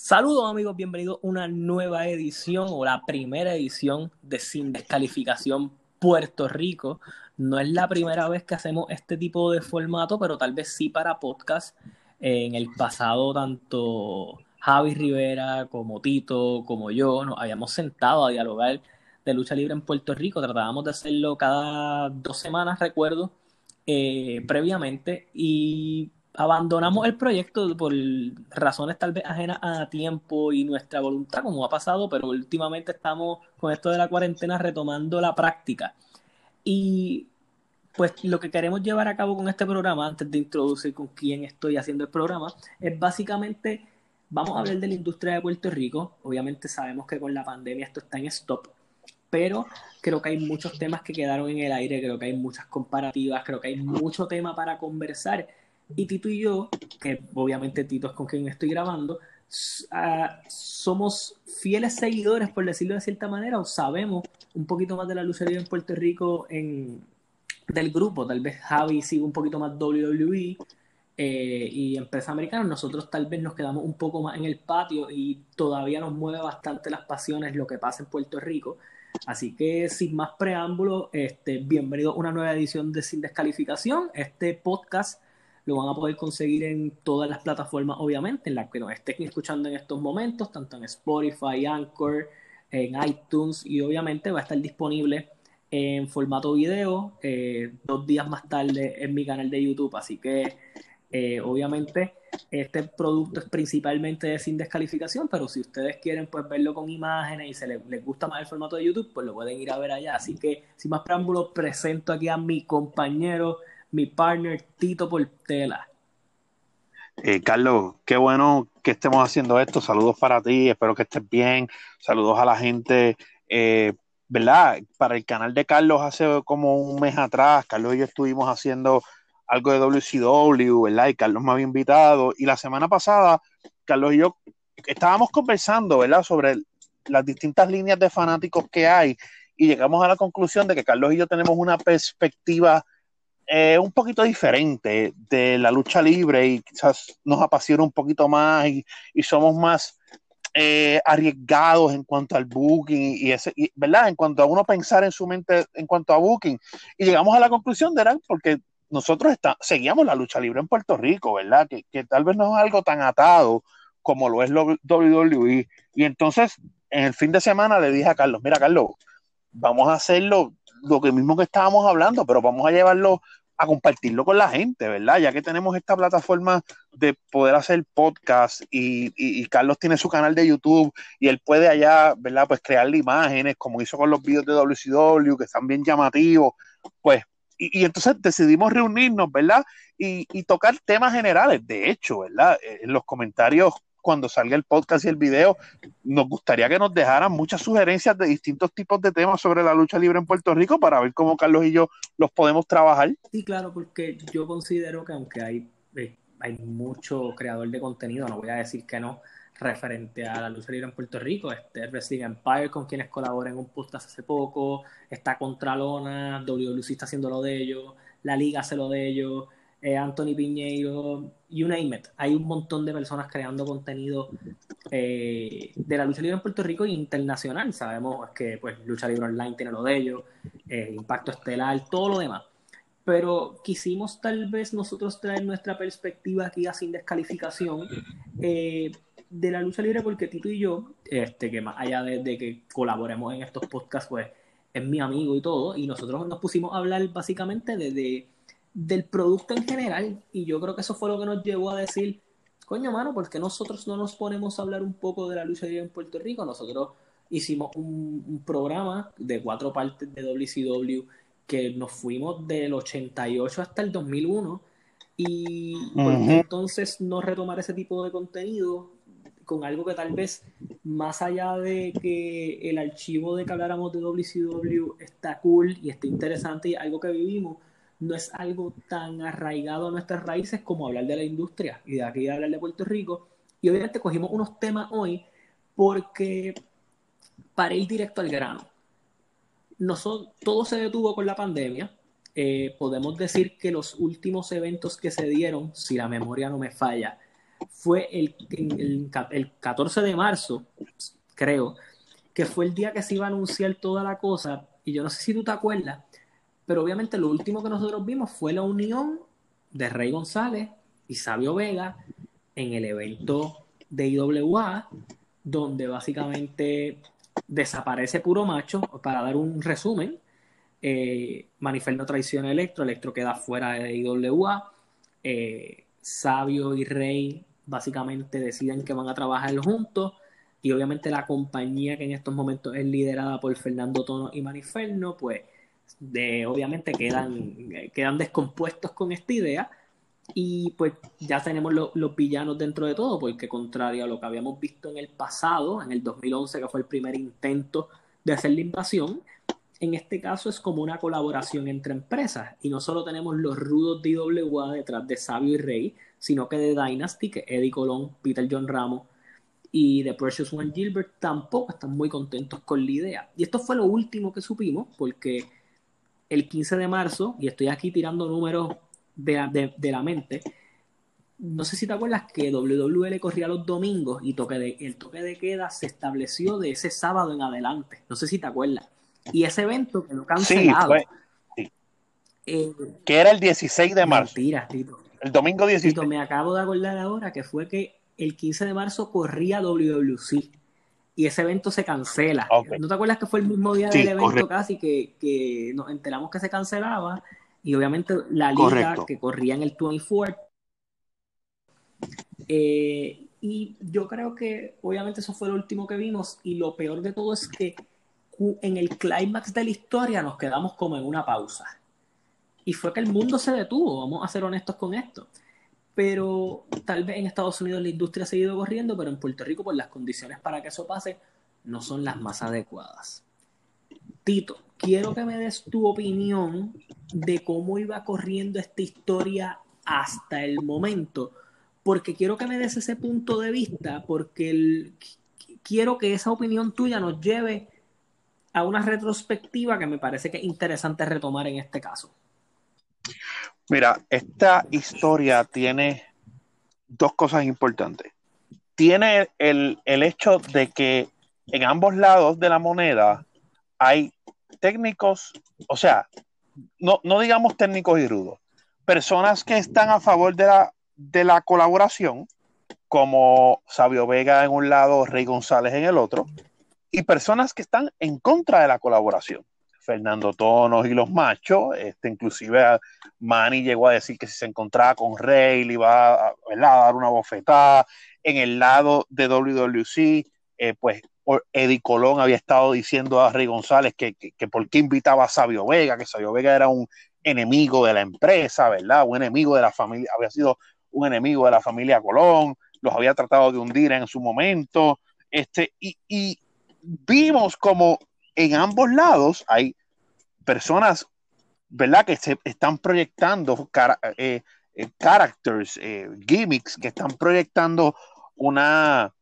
Saludos amigos, bienvenidos a una nueva edición o la primera edición de Sin Descalificación Puerto Rico. No es la primera vez que hacemos este tipo de formato, pero tal vez sí para podcast. En el pasado, tanto Javi Rivera como Tito, como yo, nos habíamos sentado a dialogar de lucha libre en Puerto Rico. Tratábamos de hacerlo cada dos semanas, recuerdo, eh, previamente. Y abandonamos el proyecto por razones tal vez ajenas a tiempo y nuestra voluntad, como ha pasado, pero últimamente estamos con esto de la cuarentena retomando la práctica. Y pues lo que queremos llevar a cabo con este programa, antes de introducir con quién estoy haciendo el programa, es básicamente, vamos a hablar de la industria de Puerto Rico. Obviamente sabemos que con la pandemia esto está en stop, pero creo que hay muchos temas que quedaron en el aire, creo que hay muchas comparativas, creo que hay mucho tema para conversar y Tito y yo, que obviamente Tito es con quien estoy grabando, ah, somos fieles seguidores, por decirlo de cierta manera, o sabemos un poquito más de la lucería en Puerto Rico en, del grupo. Tal vez Javi sigue un poquito más WWE eh, y empresa americana. Nosotros tal vez nos quedamos un poco más en el patio y todavía nos mueve bastante las pasiones lo que pasa en Puerto Rico. Así que sin más preámbulos, este, a una nueva edición de Sin Descalificación. Este podcast lo van a poder conseguir en todas las plataformas, obviamente, en las que nos estén escuchando en estos momentos, tanto en Spotify, Anchor, en iTunes y obviamente va a estar disponible en formato video eh, dos días más tarde en mi canal de YouTube. Así que eh, obviamente este producto es principalmente sin descalificación, pero si ustedes quieren pues verlo con imágenes y se les, gusta más el formato de YouTube, pues lo pueden ir a ver allá. Así que sin más preámbulos, presento aquí a mi compañero mi partner Tito Portela. Eh, Carlos, qué bueno que estemos haciendo esto. Saludos para ti, espero que estés bien. Saludos a la gente. Eh, ¿Verdad? Para el canal de Carlos hace como un mes atrás, Carlos y yo estuvimos haciendo algo de WCW, ¿verdad? Y Carlos me había invitado. Y la semana pasada, Carlos y yo estábamos conversando, ¿verdad? Sobre las distintas líneas de fanáticos que hay y llegamos a la conclusión de que Carlos y yo tenemos una perspectiva eh, un poquito diferente de la lucha libre y quizás nos apasiona un poquito más y, somos más eh, arriesgados en cuanto al booking y, ese, ¿verdad? En cuanto a uno pensar en su mente en cuanto a booking. Y llegamos a la conclusión de, ¿verdad? Porque nosotros está, seguíamos la lucha libre en Puerto Rico, ¿verdad? Que, que tal vez no es algo tan atado como lo es WWE. Y entonces, en el fin de semana le dije a Carlos, mira, Carlos, vamos a hacerlo lo que mismo que estábamos hablando, pero vamos a llevarlo a compartirlo con la gente, ¿verdad? Ya que tenemos esta plataforma de poder hacer podcast y, Carlos tiene su canal de YouTube y él puede allá, ¿verdad? Pues crearle imágenes como hizo con los videos de WCW, que están bien llamativos, pues, y, entonces decidimos reunirnos, ¿verdad? Y, y, tocar temas generales. De hecho, ¿verdad? En los comentarios cuando salga el podcast y el video, nos gustaría que nos dejaran muchas sugerencias de distintos tipos de temas sobre la lucha libre en Puerto Rico para ver cómo Carlos y yo los podemos trabajar. Sí, claro, porque yo considero que aunque hay, eh, hay mucho creador de contenido, no voy a decir que no, referente a la lucha libre en Puerto Rico, este Wrestling Empire con quienes colaboran en un podcast hace poco, está Contralona, WWC está haciendo lo de ellos, la liga hace lo de ellos, eh, Anthony Piñeiro, you name it. Hay un montón de personas creando contenido eh, de la lucha libre en Puerto Rico e internacional. Sabemos que pues Lucha Libre Online tiene lo de ellos, eh, Impacto Estelar, todo lo demás. Pero quisimos tal vez nosotros traer nuestra perspectiva aquí a sin descalificación de la lucha libre porque Tito y yo, este, que más allá de, que colaboremos en estos podcasts, pues es mi amigo y todo, y nosotros nos pusimos a hablar básicamente de del producto en general. Y yo creo que eso fue lo que nos llevó a decir, coño, mano, ¿por qué nosotros no nos ponemos a hablar un poco de la lucha libre en Puerto Rico? Nosotros hicimos un, programa de cuatro partes de WCW que nos fuimos del 88 hasta el 2001 y entonces no retomar ese tipo de contenido con algo que tal vez más allá de que el archivo de que habláramos de WCW está cool y está interesante y algo que vivimos, no es algo tan arraigado a nuestras raíces como hablar de la industria y de aquí hablar de Puerto Rico. Y obviamente cogimos unos temas hoy porque para ir directo al grano, todo se detuvo con la pandemia. Eh, podemos decir que los últimos eventos que se dieron, si la memoria no me falla, fue el, el, el 14 de marzo, creo, que fue el día que se iba a anunciar toda la cosa. Y yo no sé si tú te acuerdas, pero obviamente lo último que nosotros vimos fue la unión de Rey González y Sabio Vega en el evento de IWA, donde básicamente desaparece Puro Macho, para dar un resumen, eh, no traiciona Electro, Electro queda fuera de IWA, eh, Sabio y Rey básicamente deciden que van a trabajar juntos y obviamente la compañía que en estos momentos es liderada por Fernando Tono y Maniferno, pues de, obviamente quedan, quedan descompuestos con esta idea y pues ya tenemos los villanos dentro de todo, porque contrario a lo que habíamos visto en el pasado, en el 2011, que fue el primer intento de hacer la invasión, en este caso es como una colaboración entre empresas. Y no solo tenemos los rudos de IWA detrás de Sabio y Rey, sino que de Dynasty, que Eddie Colón, Peter John Ramos y The Precious One Gilbert tampoco están muy contentos con la idea. Y esto fue lo último que supimos, porque el 15 de marzo, y estoy aquí tirando números de, de, la mente. No sé si te acuerdas que WWE corría los domingos y toque de, el toque de queda se estableció de ese sábado en adelante. No sé si te acuerdas. Y ese evento quedó cancelado. Sí, eh, que era el 16 de marzo. Mentiras, Tito. El domingo 16. Tito, me acabo de acordar ahora que fue que el 15 de marzo corría WWC y ese evento se cancela. ¿No te acuerdas que fue el mismo día del evento casi que, que, nos enteramos que se cancelaba y obviamente la liga que corría en el 24. Eh, y yo creo que obviamente eso fue lo último que vimos y lo peor de todo es que en el clímax de la historia nos quedamos como en una pausa. Y fue que el mundo se detuvo, vamos a ser honestos con esto. Pero tal vez en Estados Unidos la industria ha seguido corriendo, pero en Puerto Rico, por las condiciones para que eso pase, no son las más adecuadas. Tito, quiero que me des tu opinión de cómo iba corriendo esta historia hasta el momento, porque quiero que me des ese punto de vista, porque quiero que esa opinión tuya nos lleve a una retrospectiva que me parece que es interesante retomar en este caso. Mira, esta historia tiene dos cosas importantes. Tiene el, el hecho de que en ambos lados de la moneda hay técnicos, o sea, no, no digamos técnicos y rudos, personas que están a favor de la, de la colaboración, como Sabio Vega en un lado, Rey González en el otro, y personas que están en contra de la colaboración. Fernando Tonos y los machos, este, inclusive Manny llegó a decir que si se encontraba con Rey le iba a, dar una bofetada. En el lado de WWC, eh, pues Eddie Colón había estado diciendo a Rey González que, que, por qué invitaba a Sabio Vega, que Sabio Vega era un enemigo de la empresa, ¿verdad? Un enemigo de la familia, había sido un enemigo de la familia Colón, los había tratado de hundir en su momento, este, y, vimos como en ambos lados hay personas, ¿verdad? Que se están proyectando eh, eh, characters, eh, gimmicks, que están proyectando una,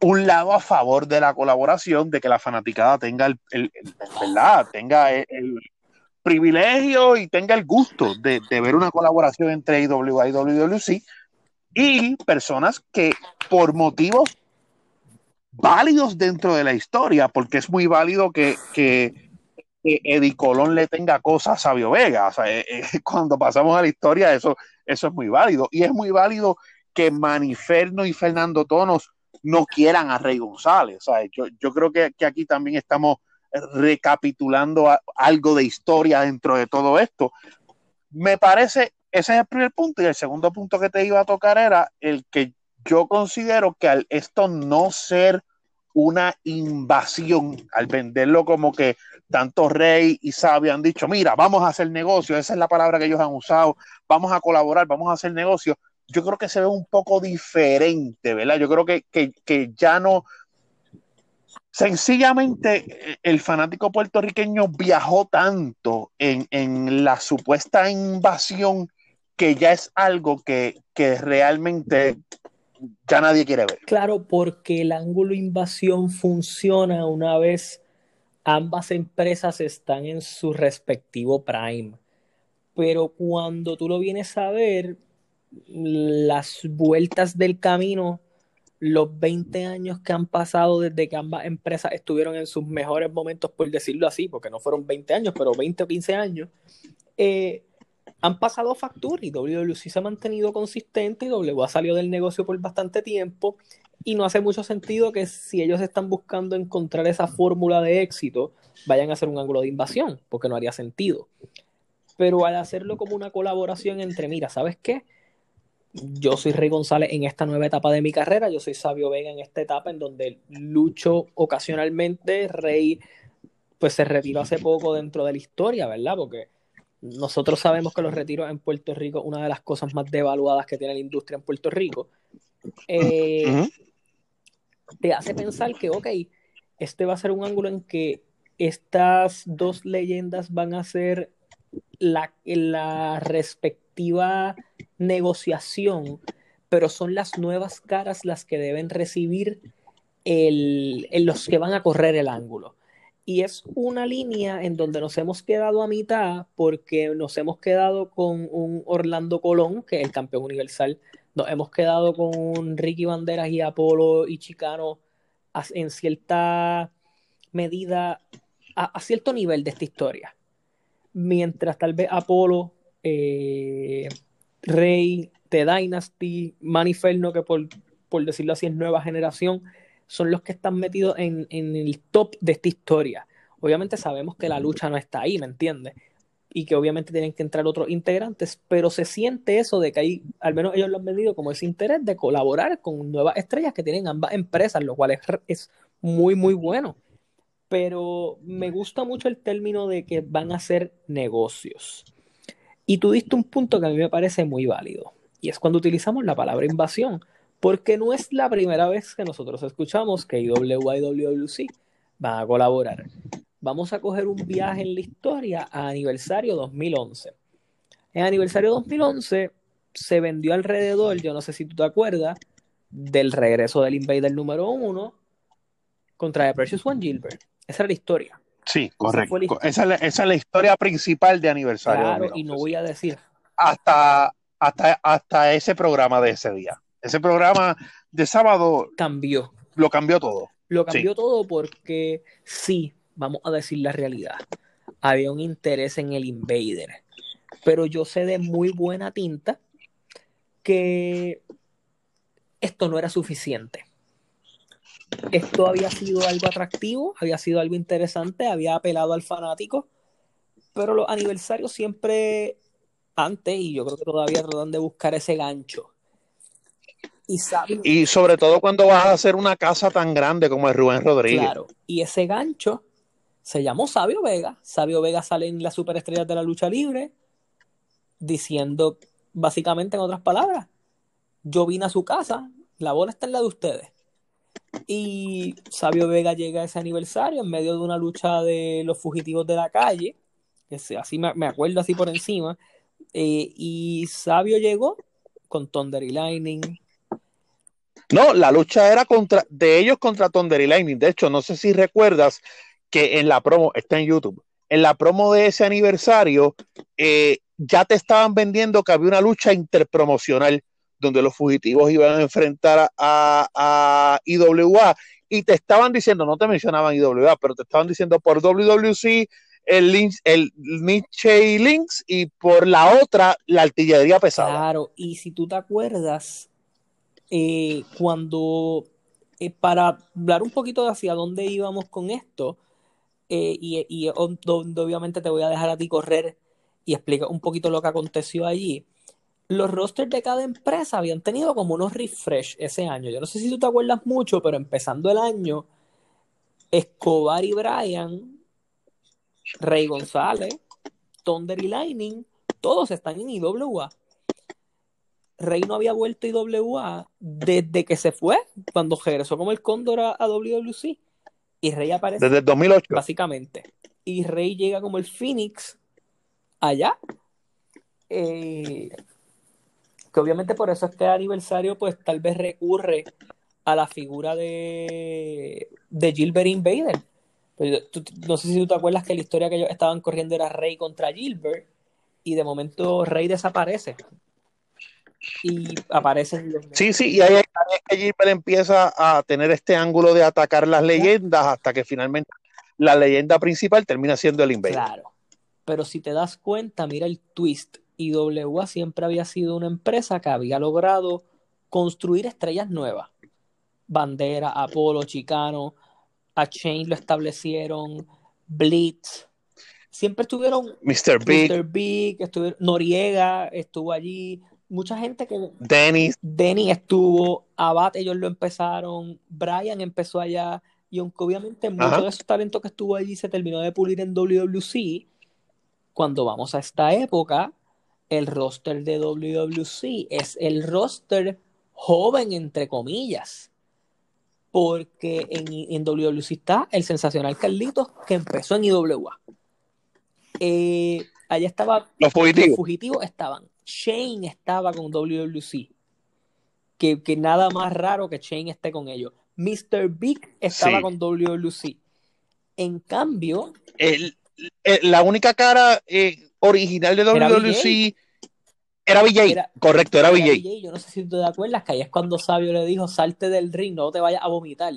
un lado a favor de la colaboración, de que la fanaticada tenga el, ¿verdad? tenga el, privilegio y tenga el gusto de, ver una colaboración entre IWA y WWC y personas que por motivos válidos dentro de la historia, porque es muy válido que, que, Eddie Colón le tenga cosas a Sabio Vega. Eh, eh, cuando pasamos a la historia, eso, eso es muy válido. Y es muy válido que Maniferno y Fernando Tonos no quieran a Rey González. Yo, yo creo que, aquí también estamos recapitulando algo de historia dentro de todo esto. Me parece, ese es el primer punto, y el segundo punto que te iba a tocar era el que yo considero que al esto no ser una invasión, al venderlo como que tanto Rey y Sabio han dicho, mira, vamos a hacer negocio, esa es la palabra que ellos han usado, vamos a colaborar, vamos a hacer negocio, yo creo que se ve un poco diferente, ¿verdad? Yo creo que, ya no, sencillamente eh, el fanático puertorriqueño viajó tanto en, la supuesta invasión que ya es algo que, que, realmente ya nadie quiere ver. Claro, porque el ángulo invasión funciona una vez ambas empresas están en su respectivo prime. Pero cuando tú lo vienes a ver, las vueltas del camino, los 20 años que han pasado desde que ambas empresas estuvieron en sus mejores momentos, por decirlo así, porque no fueron 20 años, pero 20 o 15 años, eh, han pasado factura y WWC se ha mantenido consistente y W ha salido del negocio por bastante tiempo y no hace mucho sentido que si ellos están buscando encontrar esa fórmula de éxito, vayan a hacer un ángulo de invasión, porque no haría sentido. Pero al hacerlo como una colaboración entre, mira, ¿sabes qué? Yo soy Rey González en esta nueva etapa de mi carrera, yo soy Sabio Vega en esta etapa en donde lucho ocasionalmente, Rey pues se retiró hace poco dentro de la historia, ¿verdad? Porque nosotros sabemos que los retiros en Puerto Rico, una de las cosas más devaluadas que tiene la industria en Puerto Rico, eh, te hace pensar que, ok, este va a ser un ángulo en que estas dos leyendas van a ser la, la respectiva negociación, pero son las nuevas caras las que deben recibir el, los que van a correr el ángulo. Y es una línea en donde nos hemos quedado a mitad porque nos hemos quedado con un Orlando Colón, que es el campeón universal. Nos hemos quedado con Ricky Banderas y Apolo y Chicano en cierta medida, a, cierto nivel de esta historia. Mientras tal vez Apolo, eh, Rey, The Dynasty, Maniferno, que por, por decirlo así es nueva generación, son los que están metidos en, el top de esta historia. Obviamente sabemos que la lucha no está ahí, ¿me entiendes? Y que obviamente tienen que entrar otros integrantes, pero se siente eso de que hay, al menos ellos lo han vendido como ese interés de colaborar con nuevas estrellas que tienen ambas empresas, lo cual es, muy, muy bueno. Pero me gusta mucho el término de que van a ser negocios. Y tú diste un punto que a mí me parece muy válido, y es cuando utilizamos la palabra invasión porque no es la primera vez que nosotros escuchamos que IWA y WWC van a colaborar. Vamos a coger un viaje en la historia a aniversario 2011. En aniversario 2011 se vendió alrededor, yo no sé si tú te acuerdas, del regreso del Invader número uno contra The Precious One Gilbert. Esa era la historia. Sí, correcto. Esa, es la, historia principal de aniversario. Claro, y no voy a decir. Hasta, hasta, hasta ese programa de ese día. Ese programa de sábado cambió. Lo cambió todo. Lo cambió todo porque sí, vamos a decir la realidad. Había un interés en el Invader. Pero yo sé de muy buena tinta que esto no era suficiente. Esto había sido algo atractivo, había sido algo interesante, había apelado al fanático, pero los aniversarios siempre antes, y yo creo que todavía tratan de buscar ese gancho y, sobre todo cuando vas a hacer una casa tan grande como el Rubén Rodríguez. Claro, y ese gancho se llamó Sabio Vega. Sabio Vega sale en las superestrellas de la lucha libre diciendo, básicamente en otras palabras, yo vine a su casa, la bola está en la de ustedes. Y Sabio Vega llega a ese aniversario en medio de una lucha de los fugitivos de la calle, que así me, acuerdo así por encima, eh, y Sabio llegó con Thunder y Lightning, no, la lucha era contra, de ellos contra Thunder y Lightning. De hecho, no sé si recuerdas que en la promo, está en YouTube, en la promo de ese aniversario, eh, ya te estaban vendiendo que había una lucha interpromocional donde los fugitivos iban a enfrentar a, IWA y te estaban diciendo, no te mencionaban IWA, pero te estaban diciendo por WWC el, Lynch, Nietzsche Links y por la otra la artillería pesada. Claro, y si tú te acuerdas, eh, cuando, eh, para hablar un poquito de hacia dónde íbamos con esto, eh, y, donde obviamente te voy a dejar a ti correr y explicar un poquito lo que aconteció allí. Los rosters de cada empresa habían tenido como unos refresh ese año. Yo no sé si tú te acuerdas mucho, pero empezando el año, Escobar y Brian, Rey González, Thunder y Lightning, todos están en IWA. Rey no había vuelto a IWA desde que se fue, cuando regresó como el Cóndor a, WWC. Y Rey aparece. Desde el 2008. Básicamente. Y Rey llega como el Phoenix allá. Eh, que obviamente por eso este aniversario, pues tal vez recurre a la figura de, de Gilbert Invader. Pues, no sé si tú te acuerdas que la historia que ellos estaban corriendo era Rey contra Gilbert y de momento Rey desaparece y aparece. Sí, sí, y ahí, es que Gilbert empieza a tener este ángulo de atacar las leyendas hasta que finalmente la leyenda principal termina siendo el Invader. Claro, pero si te das cuenta, mira el twist. IWA siempre había sido una empresa que había logrado construir estrellas nuevas. Bandera, Apolo, Chicano, a Chain lo establecieron, Blitz. Siempre estuvieron Mr. Big, Mr. Big estuvieron, Noriega estuvo allí, mucha gente que Dennis, Denny estuvo, Abad ellos lo empezaron, Brian empezó allá, y aunque obviamente mucho Ajá. de esos talentos que estuvo allí se terminó de pulir en WWC, cuando vamos a esta época, el roster de WWC es el roster joven, entre comillas. Porque en, en WWC está el sensacional Carlitos que empezó en IWA. Eh, allá estaba los los fugitivos. fugitivos estaban. Shane estaba con WWC. Que, que nada más raro que Shane esté con ellos. Mr. Big estaba Sí. con WWC. En cambio, El- el- la única cara eh, original de WWC era BJ. Era- Correcto, era era BJ. BJ, yo no sé si tú te acuerdas que ahí es cuando Sabio le dijo, salte del ring, no te vayas a vomitar.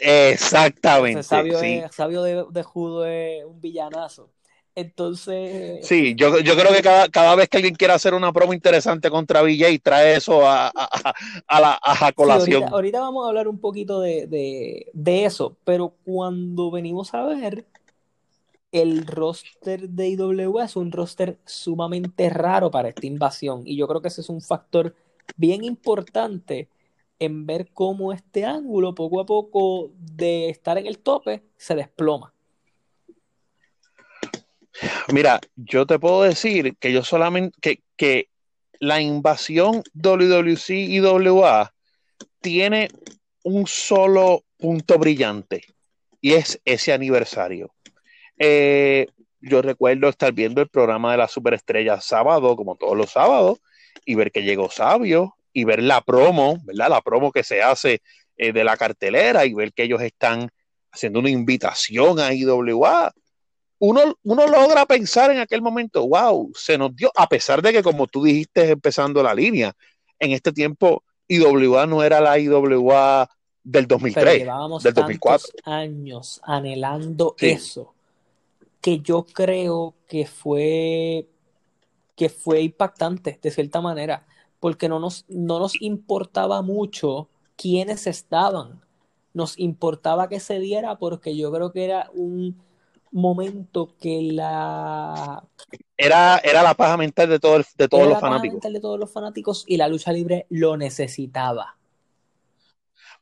Exactamente. Entonces, Sabio, sí. es- Sabio de, de Judo es un villanazo. Entonces, Sí, yo, yo creo que cada, cada vez que alguien quiera hacer una promo interesante contra BJ, trae eso a, a, a- a la a Sí, colación. ahorita, ahorita vamos a hablar un poquito de, de- de eso, pero cuando venimos a ver, el roster de IWA es un roster sumamente raro para esta invasión y yo creo que ese es un factor bien importante en ver cómo este ángulo poco a poco de estar en el tope se desploma. Mira, yo te puedo decir que yo solamente que, que la invasión WWC y tiene un solo punto brillante y es ese aniversario. Eh, yo recuerdo estar viendo el programa de la superestrella sábado, como todos los sábados, y ver que llegó Sabio y ver la promo, ¿verdad? La promo que se hace eh, de la cartelera y ver que ellos están haciendo una invitación a IWA uno, uno logra pensar en aquel momento, wow, se nos dio, a pesar de que como tú dijiste empezando la línea, en este tiempo IWA no era la IWA del Pero 2003, llevábamos del tantos 2004. años anhelando Sí. eso que yo creo que fue que fue impactante de cierta manera, porque no nos, no nos importaba mucho quiénes estaban, nos importaba que se diera porque yo creo que era un momento que la Era, era la paja mental de, todo el- de todos era los la paja fanáticos. mental de todos los fanáticos y la lucha libre lo necesitaba.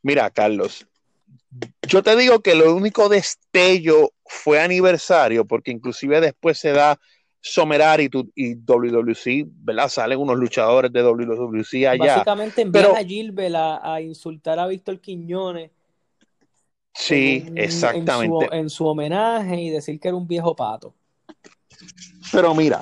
Mira, Carlos, yo te digo que lo único destello fue aniversario, porque inclusive después se da Somerar y, tu- y WWC, ¿verdad? Salen unos luchadores de WWC allá. Básicamente envían Pero- a Gilbert a, a insultar a Víctor Quiñones Sí, en, exactamente. En su, en su homenaje y decir que era un viejo pato. Pero mira,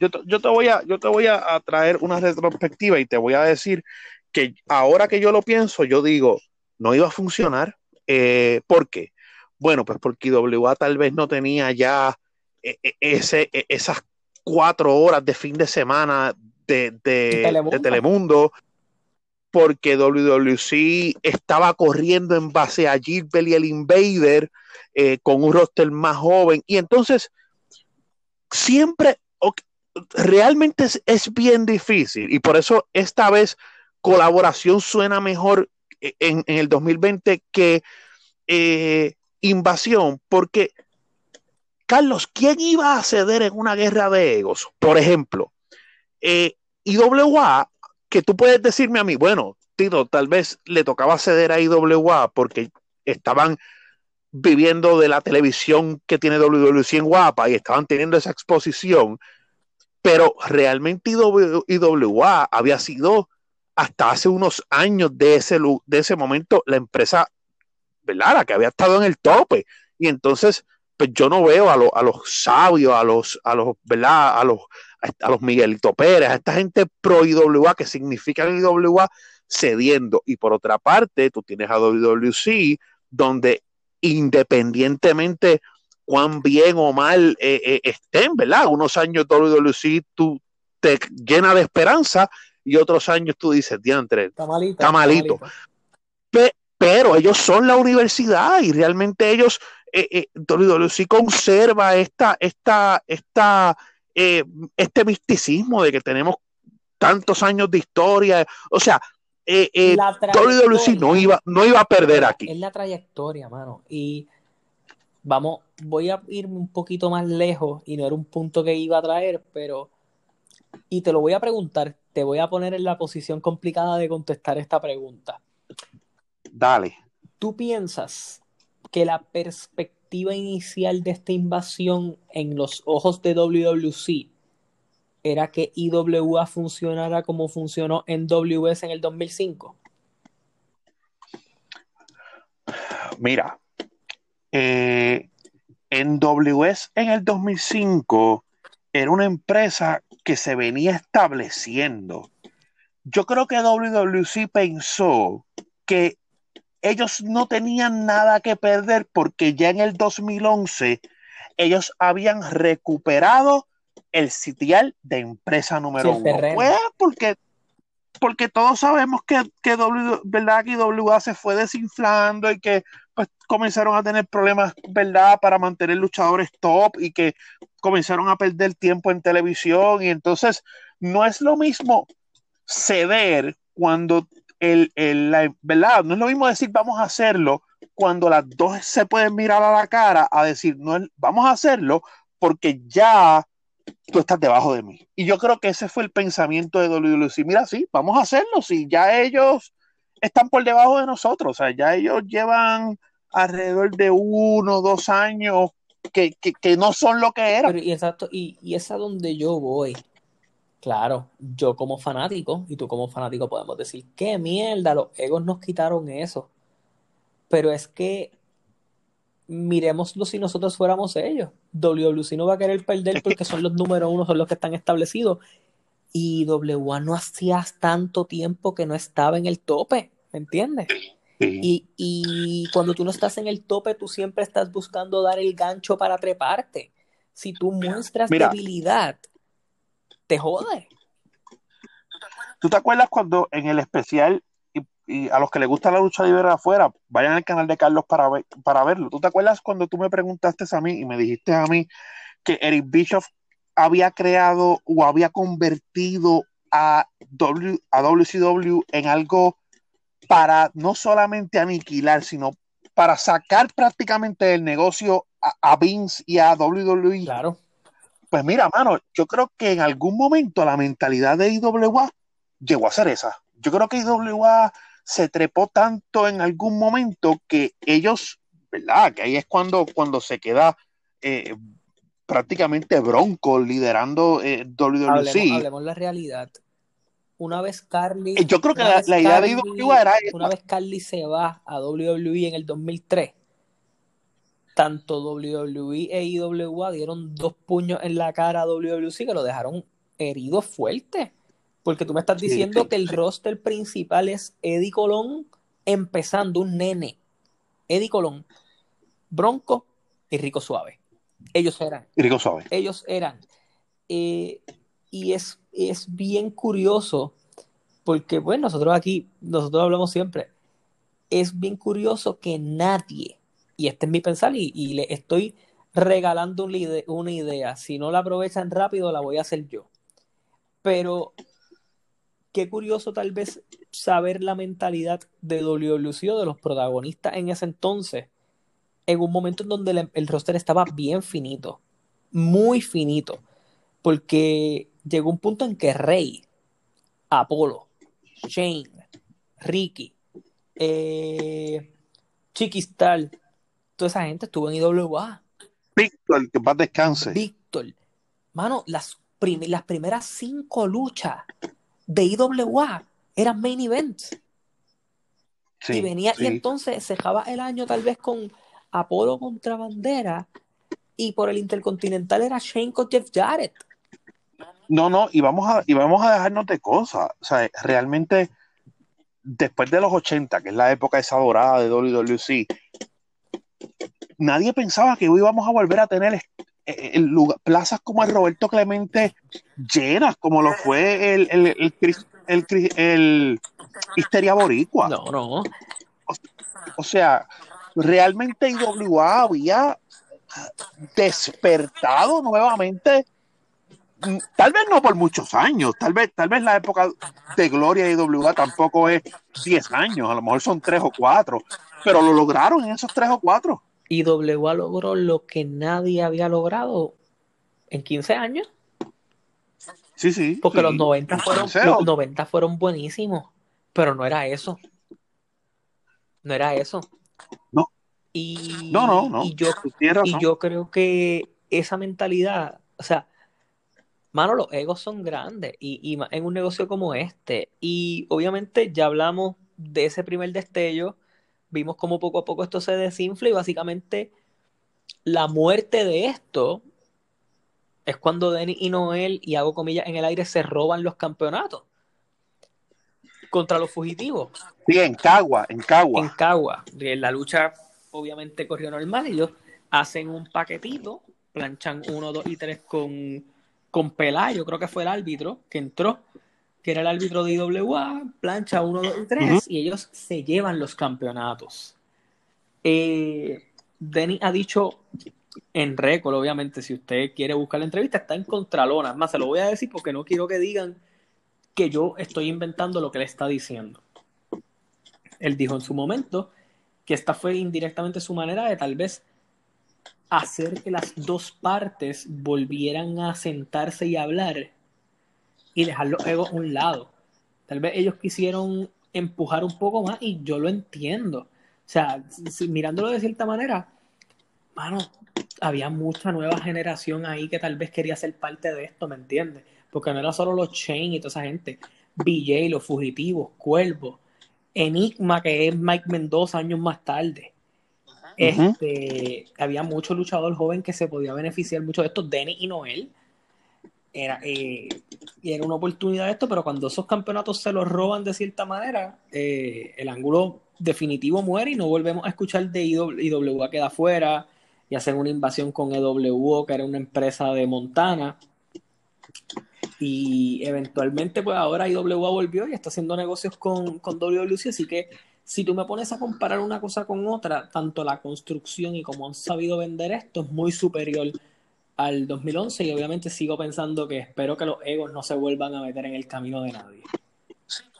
yo te, yo te voy a, yo te voy a, a traer una retrospectiva y te voy a decir que ahora que yo lo pienso, yo digo, no iba a funcionar. Eh, ¿por qué? Bueno, pues porque IWA tal vez no tenía ya eh, eh, ese, eh, esas cuatro horas de fin de semana de, de- Telemundo. de Telemundo, porque WWC estaba corriendo en base a Gilbert y el Invader eh, con un roster más joven. Y entonces, siempre, realmente es, bien difícil. Y por eso esta vez colaboración suena mejor en, en el 2020 que eh, invasión, porque Carlos, ¿quién iba a ceder en una guerra de egos? Por ejemplo, eh, IWA, que tú puedes decirme a mí, bueno, Tito, tal vez le tocaba ceder a IWA porque estaban viviendo de la televisión que tiene WWC en Guapa y estaban teniendo esa exposición, pero realmente IW IWA había sido hasta hace unos años de ese, de ese momento la empresa, ¿verdad? La que había estado en el tope. Y entonces, pues yo no veo a, a los sabios, a los, a los. A los, a los Miguelito Pérez, a esta gente pro IWA que significan IWA cediendo. Y por otra parte, tú tienes a WWC, donde independientemente cuán bien o mal eh, eh, estén, ¿verdad? Unos años WWC tú te llena de esperanza y otros años tú dices, diantre, Tamalito. Tamalito. pero ellos son la universidad y realmente ellos, eh, eh, WWC conserva esta, esta, esta, eh, este misticismo de que tenemos tantos años de historia. O sea, eh, eh, WWC no iba, no iba a perder aquí. Es la trayectoria, mano. Y vamos, voy a irme un poquito más lejos y no era un punto que iba a traer, pero. Y te lo voy a preguntar, te voy a poner en la posición complicada de contestar esta pregunta. Dale. ¿Tú piensas que la perspectiva inicial de esta invasión en los ojos de WWC era que IWA funcionara como funcionó en WS en el 2005? Mira, eh, en WS en el 2005 era una empresa que se venía estableciendo. Yo creo que WWC pensó que ellos no tenían nada que perder porque ya en el 2011 ellos habían recuperado el sitial de empresa número Sí, uno. Pues porque, porque todos sabemos que, que, w, ¿verdad? que WA se fue desinflando y que pues, comenzaron a tener problemas ¿verdad? para mantener luchadores top y que comenzaron a perder tiempo en televisión y entonces no es lo mismo ceder cuando el, el, la, ¿verdad? No es lo mismo decir vamos a hacerlo cuando las dos se pueden mirar a la cara a decir no vamos a hacerlo porque ya tú estás debajo de mí. Y yo creo que ese fue el pensamiento de WWC. Mira, sí, vamos a hacerlo, si ya ellos están por debajo de nosotros, o sea, ya ellos llevan alrededor de uno, dos años que, que, que no son lo que eran. Y exacto, y, y es a donde yo voy. Claro, yo como fanático y tú como fanático podemos decir, qué mierda, los egos nos quitaron eso. Pero es que miremoslo si nosotros fuéramos ellos. WWC no va a querer perder porque son los número uno, son los que están establecidos. Y WA no hacía tanto tiempo que no estaba en el tope, ¿me entiendes? Y, y cuando tú no estás en el tope, tú siempre estás buscando dar el gancho para treparte. Si tú muestras Mira. debilidad, te jode. ¿Tú te acuerdas cuando en el especial, y, y a los que les gusta la lucha libre afuera, vayan al canal de Carlos para, ver, para verlo? ¿Tú te acuerdas cuando tú me preguntaste a mí y me dijiste a mí que Eric Bischoff había creado o había convertido a, w, a WCW en algo para no solamente aniquilar, sino para sacar prácticamente del negocio a, a Vince y a WWE? Claro. Pues mira, mano, yo creo que en algún momento la mentalidad de IWA llegó a ser esa. Yo creo que IWA se trepó tanto en algún momento que ellos, ¿verdad? Que ahí es cuando, cuando se queda eh, prácticamente Bronco liderando eh, WWC. Hablemos, hablemos la realidad. Una vez Carly. Eh, Yo creo que la, idea de IWA era. Una vez Carly se va a WWE en el 2003, tanto WWE e IWA dieron dos puños en la cara a WWC que lo dejaron herido fuerte. Porque tú me estás diciendo sí. que el roster principal es Eddie Colón empezando un nene. Eddie Colón, Bronco y Rico Suave. Ellos eran Rico Suave. ellos eran. Eh, y es, es bien curioso, porque bueno, nosotros aquí, nosotros hablamos siempre, es bien curioso que nadie, y este es mi pensar, y, le estoy regalando una ide- una idea, si no la aprovechan rápido, la voy a hacer yo. Pero qué curioso tal vez saber la mentalidad de WWC o de los protagonistas en ese entonces, en un momento en donde el, el roster estaba bien finito, muy finito, porque llegó un punto en que Rey, Apolo, Shane, Ricky, eh, Chiquistal, toda esa gente estuvo en IWA. Víctor, que paz descanse. Víctor, mano, las, prim- las primeras cinco luchas de IWA eran main events. Sí, y venía, sí. y entonces cerraba el año tal vez con Apolo contra Bandera, y por el Intercontinental era Shane con Jeff Jarrett. No, no, y vamos a, y vamos a dejarnos de cosas. O sea, realmente, después de los 80, que es la época esa dorada de WWC, nadie pensaba que hoy íbamos a volver a tener eh, el lugar- plazas como el Roberto Clemente llenas, como lo fue el, el, el, el Histeria Boricua. No, no. O, sea, realmente IWA había despertado nuevamente mm, tal vez no por muchos años, tal vez, tal vez la época de gloria de IWA tampoco es 10 años, a lo mejor son 3 o 4, pero lo lograron en esos 3 o 4. IWA logró lo que nadie había logrado en 15 años. Sí, sí. Porque los 90 fueron, los 90 fueron buenísimos, pero no era eso. No era eso. No. Y, no, no, no. Y yo, y yo creo que esa mentalidad, o sea, mano, los egos son grandes y, y en un negocio como este. Y obviamente ya hablamos de ese primer destello, vimos cómo poco a poco esto se desinfla y básicamente la muerte de esto es cuando Denny y Noel, y hago comillas en el aire, se roban los campeonatos contra los fugitivos. Sí, en Cagua, en Cagua. En Cagua. La lucha obviamente corrió normal. Ellos hacen un paquetito, planchan uno, dos y tres con, con Pelayo, creo que fue el árbitro que entró, que era el árbitro de IWA, plancha uno, dos y tres, y ellos se llevan los campeonatos. Eh, Denny ha dicho en récord, obviamente, si usted quiere buscar la entrevista, está en Contralona. Más, se lo voy a decir porque no quiero que digan que yo estoy inventando lo que le está diciendo. Él dijo en su momento que esta fue indirectamente su manera de tal vez hacer que las dos partes volvieran a sentarse y hablar y dejar los egos a un lado. Tal vez ellos quisieron empujar un poco más y yo lo entiendo. O sea, mirándolo de cierta manera, mano, había mucha nueva generación ahí que tal vez quería ser parte de esto, ¿me entiendes? Porque no era solo los Chain y toda esa gente. BJ, los fugitivos, Cuervo, Enigma, que es Mike Mendoza años más tarde. Este, había mucho luchador joven que se podía beneficiar mucho de esto, Denny y Noel. Era, eh, y era una oportunidad esto, pero cuando esos campeonatos se los roban de cierta manera, eh, el ángulo definitivo muere y no volvemos a escuchar de IWA queda afuera y hacen una invasión con EWO, que era una empresa de Montana. Y eventualmente, pues ahora IWA volvió y está haciendo negocios con, con WWC. Así que si tú me pones a comparar una cosa con otra, tanto la construcción y cómo han sabido vender esto es muy superior al 2011. Y obviamente sigo pensando que espero que los egos no se vuelvan a meter en el camino de nadie.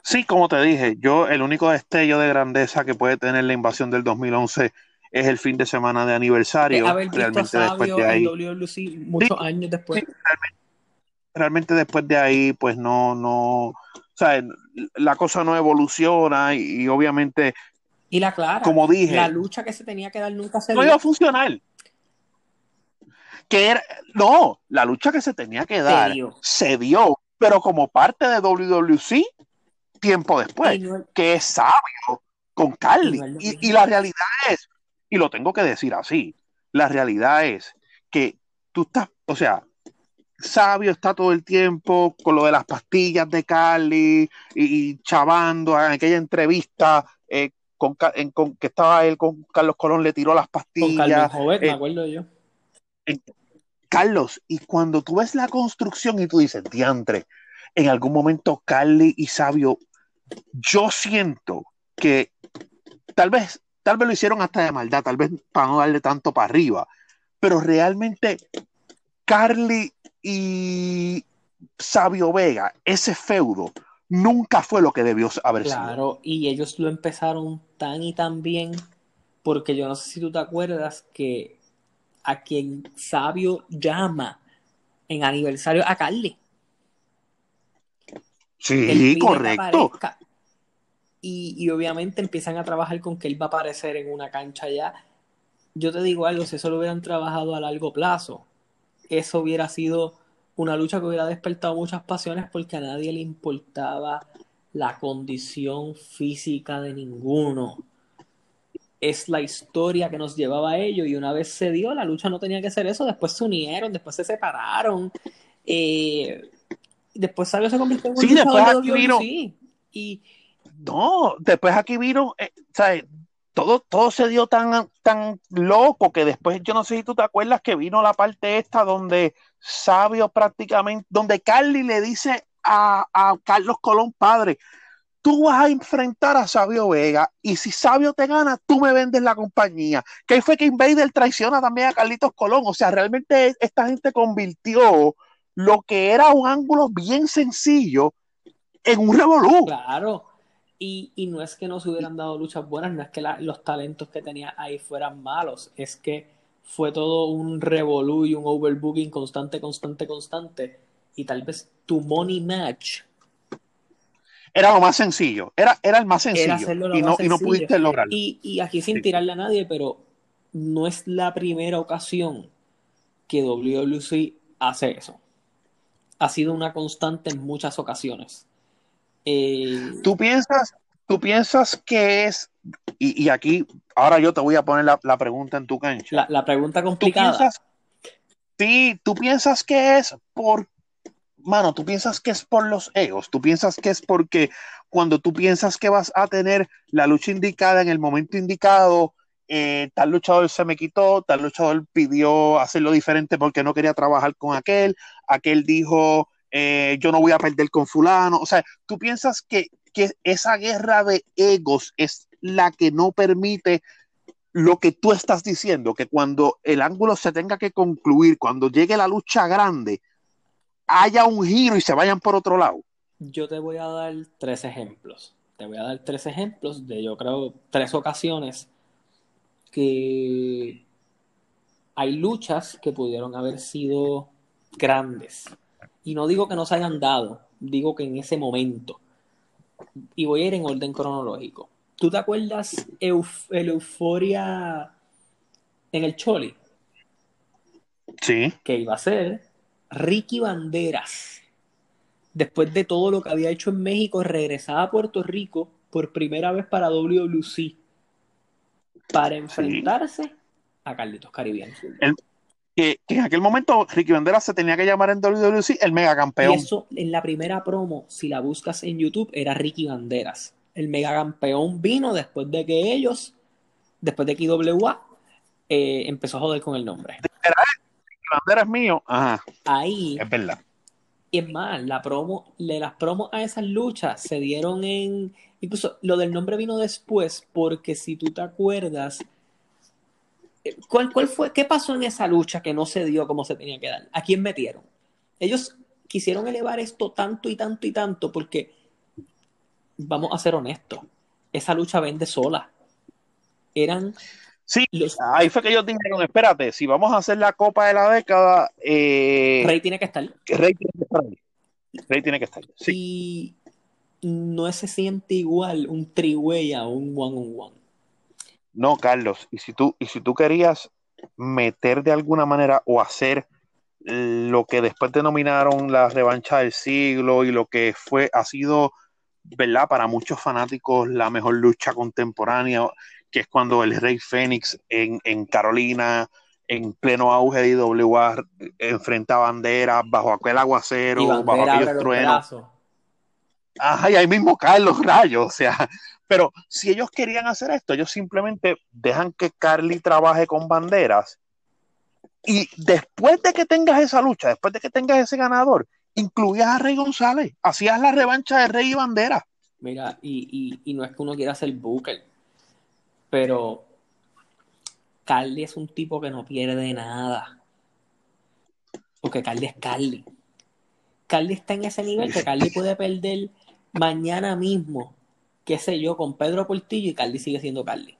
Sí, como te dije, yo el único destello de grandeza que puede tener la invasión del 2011 es el fin de semana de aniversario. realmente después de ahí. muchos años después. realmente, después de ahí, pues no, no, o sea, la cosa no evoluciona y, obviamente. Y la clara, como dije, la lucha que se tenía que dar nunca se no iba a funcionar. Que era, no, la lucha que se tenía que dar se dio, pero como parte de WWC tiempo después, que es sabio con Carly. y, la realidad es, y lo tengo que decir así. La realidad es que tú estás, o sea, Sabio está todo el tiempo con lo de las pastillas de Cali y, chavando en aquella entrevista eh, con, que estaba él con Carlos Colón, le tiró las pastillas. Con Carlos me eh, acuerdo yo. Carlos, y cuando tú ves la construcción y tú dices, diantre, en algún momento Carly y Sabio, yo siento que tal vez Tal vez lo hicieron hasta de maldad, tal vez para no darle tanto para arriba. Pero realmente, Carly y Sabio Vega, ese feudo, nunca fue lo que debió haber sido. Claro, y ellos lo empezaron tan y tan bien, porque yo no sé si tú te acuerdas que a quien Sabio llama en aniversario a Carly. Sí, correcto. Y, obviamente empiezan a trabajar con que él va a aparecer en una cancha ya. Yo te digo algo, si eso lo hubieran trabajado a largo plazo, eso hubiera sido una lucha que hubiera despertado muchas pasiones porque a nadie le importaba la condición física de ninguno. Es la historia que nos llevaba a ello y una vez se dio, la lucha no tenía que ser eso, después se unieron, después se separaron. Eh, después Sabio se convirtió en un sí, después de Y, no, después aquí vino, eh, Todo, todo se dio tan, tan loco que después, yo no sé si tú te acuerdas que vino la parte esta donde Sabio prácticamente, donde Carly le dice a, a Carlos Colón padre. Tú vas a enfrentar a Sabio Vega y si Sabio te gana, tú me vendes la compañía. Que fue que Invader traiciona también a Carlitos Colón. O sea, realmente esta gente convirtió lo que era un ángulo bien sencillo en un revolú. Claro. Y, y, no es que no se hubieran dado luchas buenas, no es que los talentos que tenía ahí fueran malos, es que fue todo un revolú y un overbooking constante, constante, constante. Y tal vez tu money match era lo más sencillo, era, era el más sencillo y, no, y no pudiste lograrlo. Y, y aquí sin tirarle a nadie, pero no es la primera ocasión que WWC hace eso. Ha sido una constante en muchas ocasiones. Eh, ¿Tú, piensas, tú piensas que es, y, aquí ahora yo te voy a poner la, pregunta en tu cancha. La, la pregunta complicada. ¿Tú piensas, sí, tú piensas que es por mano, tú piensas que es por los egos, tú piensas que es porque cuando tú piensas que vas a tener la lucha indicada en el momento indicado, eh, tal luchador se me quitó, tal luchador pidió hacerlo diferente porque no quería trabajar con aquel, aquel dijo, eh, yo no voy a perder con fulano, o sea, tú piensas que, que esa guerra de egos es la que no permite lo que tú estás diciendo, que cuando el ángulo se tenga que concluir, cuando llegue la lucha grande, haya un giro y se vayan por otro lado? Yo te voy a dar tres ejemplos. Te voy a dar tres ejemplos de, yo creo, tres ocasiones que hay luchas que pudieron haber sido grandes. Y no digo que no se hayan dado, digo que en ese momento. Y voy a ir en orden cronológico. ¿Tú te acuerdas el euforia en el Choli? Sí. Que iba a ser Ricky Banderas, después de todo lo que había hecho en México, regresaba a Puerto Rico por primera vez para WWC para enfrentarse a Carlitos Caribbean. que, en aquel momento Ricky Banderas se tenía que llamar en WWC el mega campeón. eso en la primera promo, si la buscas en YouTube, era Ricky Banderas. El mega campeón vino después de que ellos, después de que IWA, eh, empezó a joder con el nombre. Banderas es mío. Ajá. Ahí. Es verdad. Y es más, la promo, las promos a esas luchas se dieron en. Incluso lo del nombre vino después, porque si tú te acuerdas. Eh, ¿Cuál, ¿Cuál fue? ¿Qué pasó en esa lucha que no se dio como se tenía que dar? ¿A quién metieron? Ellos quisieron elevar esto tanto y tanto y tanto porque, vamos a ser honestos, esa lucha vende sola. Eran Sí, ahí fue que ellos dijeron, espérate, si vamos a hacer la copa de la década... Eh, Rey tiene que estar. Rey tiene que estar ahí. Rey tiene que estar. Sí. Y no se siente igual un triway a un one-on-one. No, Carlos, y si, tú, y si tú querías meter de alguna manera o hacer lo que después denominaron la revancha del siglo y lo que fue, ha sido, ¿verdad? Para muchos fanáticos la mejor lucha contemporánea que es cuando el Rey Fénix en, Carolina, en pleno auge de IWA, enfrenta banderas bajo aquel aguacero, bajo aquellos truenos. Ajá, y ahí mismo caen los rayos, o sea, pero si ellos querían hacer esto, ellos simplemente dejan que Carly trabaje con banderas y después de que tengas esa lucha, después de que tengas ese ganador, incluyas a Rey González, hacías la revancha de Rey y Bandera. Mira, y, y no es que uno quiera ser Booker, pero Carly es un tipo que no pierde nada. Porque Carly es Carly. Carly está en ese nivel que Carly puede perder mañana mismo, qué sé yo, con Pedro Portillo y Carly sigue siendo Carly.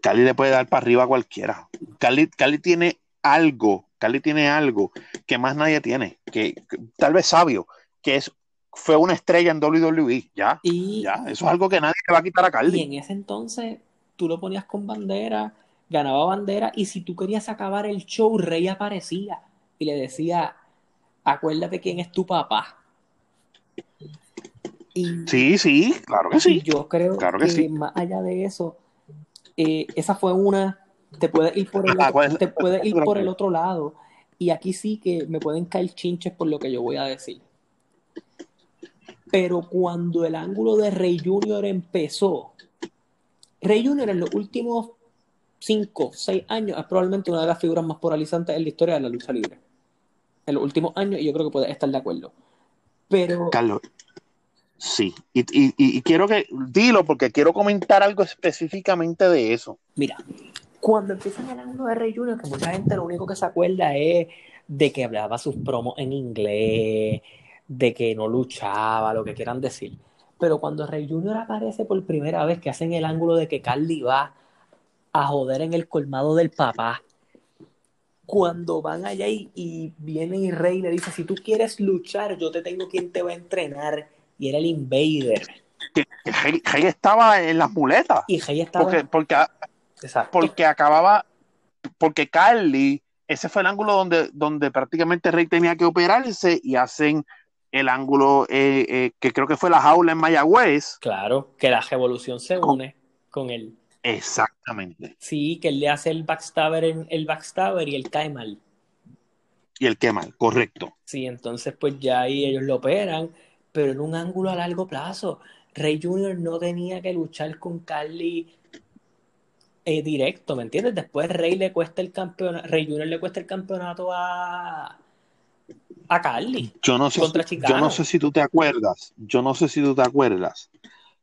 Carly le puede dar para arriba a cualquiera. Carly, tiene algo, Carly tiene algo que más nadie tiene, que, tal vez sabio, que es fue una estrella en WWE, ya, ya, eso es algo que nadie le va a quitar a Carly. Y en ese entonces tú lo ponías con bandera, ganaba bandera, y si tú querías acabar el show, Rey aparecía y le decía, acuérdate quién es tu papá. sí, sí, claro que sí. Yo creo que, más allá de eso, eh, esa fue una, te puedes ir por el, otro, te puedes ir por el otro lado. Y aquí sí que me pueden caer chinches por lo que yo voy a decir. Pero cuando el ángulo de Rey Junior empezó, Rey Junior en los últimos 5, 6 años es probablemente una de las figuras más polarizantes en la historia de la lucha libre. En los últimos años, y yo creo que puedes estar de acuerdo. Pero. Carlos, sí. Y, quiero que. Dilo, porque quiero comentar algo específicamente de eso. Mira, cuando empiezan ángulo de Rey Junior, que mucha gente lo único que se acuerda es de que hablaba sus promos en inglés, de que no luchaba, lo que quieran decir. Pero cuando Rey Junior aparece por primera vez, que hacen el ángulo de que Carly va a joder en el colmado del papá, cuando van allá y, viene y Rey le dice, si tú quieres luchar, yo te tengo quien te va a entrenar. Y era el Invader. Que, estaba en las muletas. Y Rey estaba... Porque, porque, porque acababa, porque Carly, ese fue el ángulo donde, donde prácticamente Rey tenía que operarse y hacen el ángulo eh, eh, que creo que fue la jaula en Mayagüez. Claro, que la revolución se une con él. Exactamente. Sí, que él le hace el backstabber, en, el backstabber y él cae mal. Y el cae mal, correcto. Sí, entonces pues ya ahí ellos lo operan, pero en un ángulo a largo plazo. Rey Jr. no tenía que luchar con Carly eh, directo, ¿me entiendes? Después Rey le cuesta el campeonato, Rey Jr. le cuesta el campeonato a, a Carly. Yo no, sé si, yo no sé si tú te acuerdas, yo no sé si tú te acuerdas,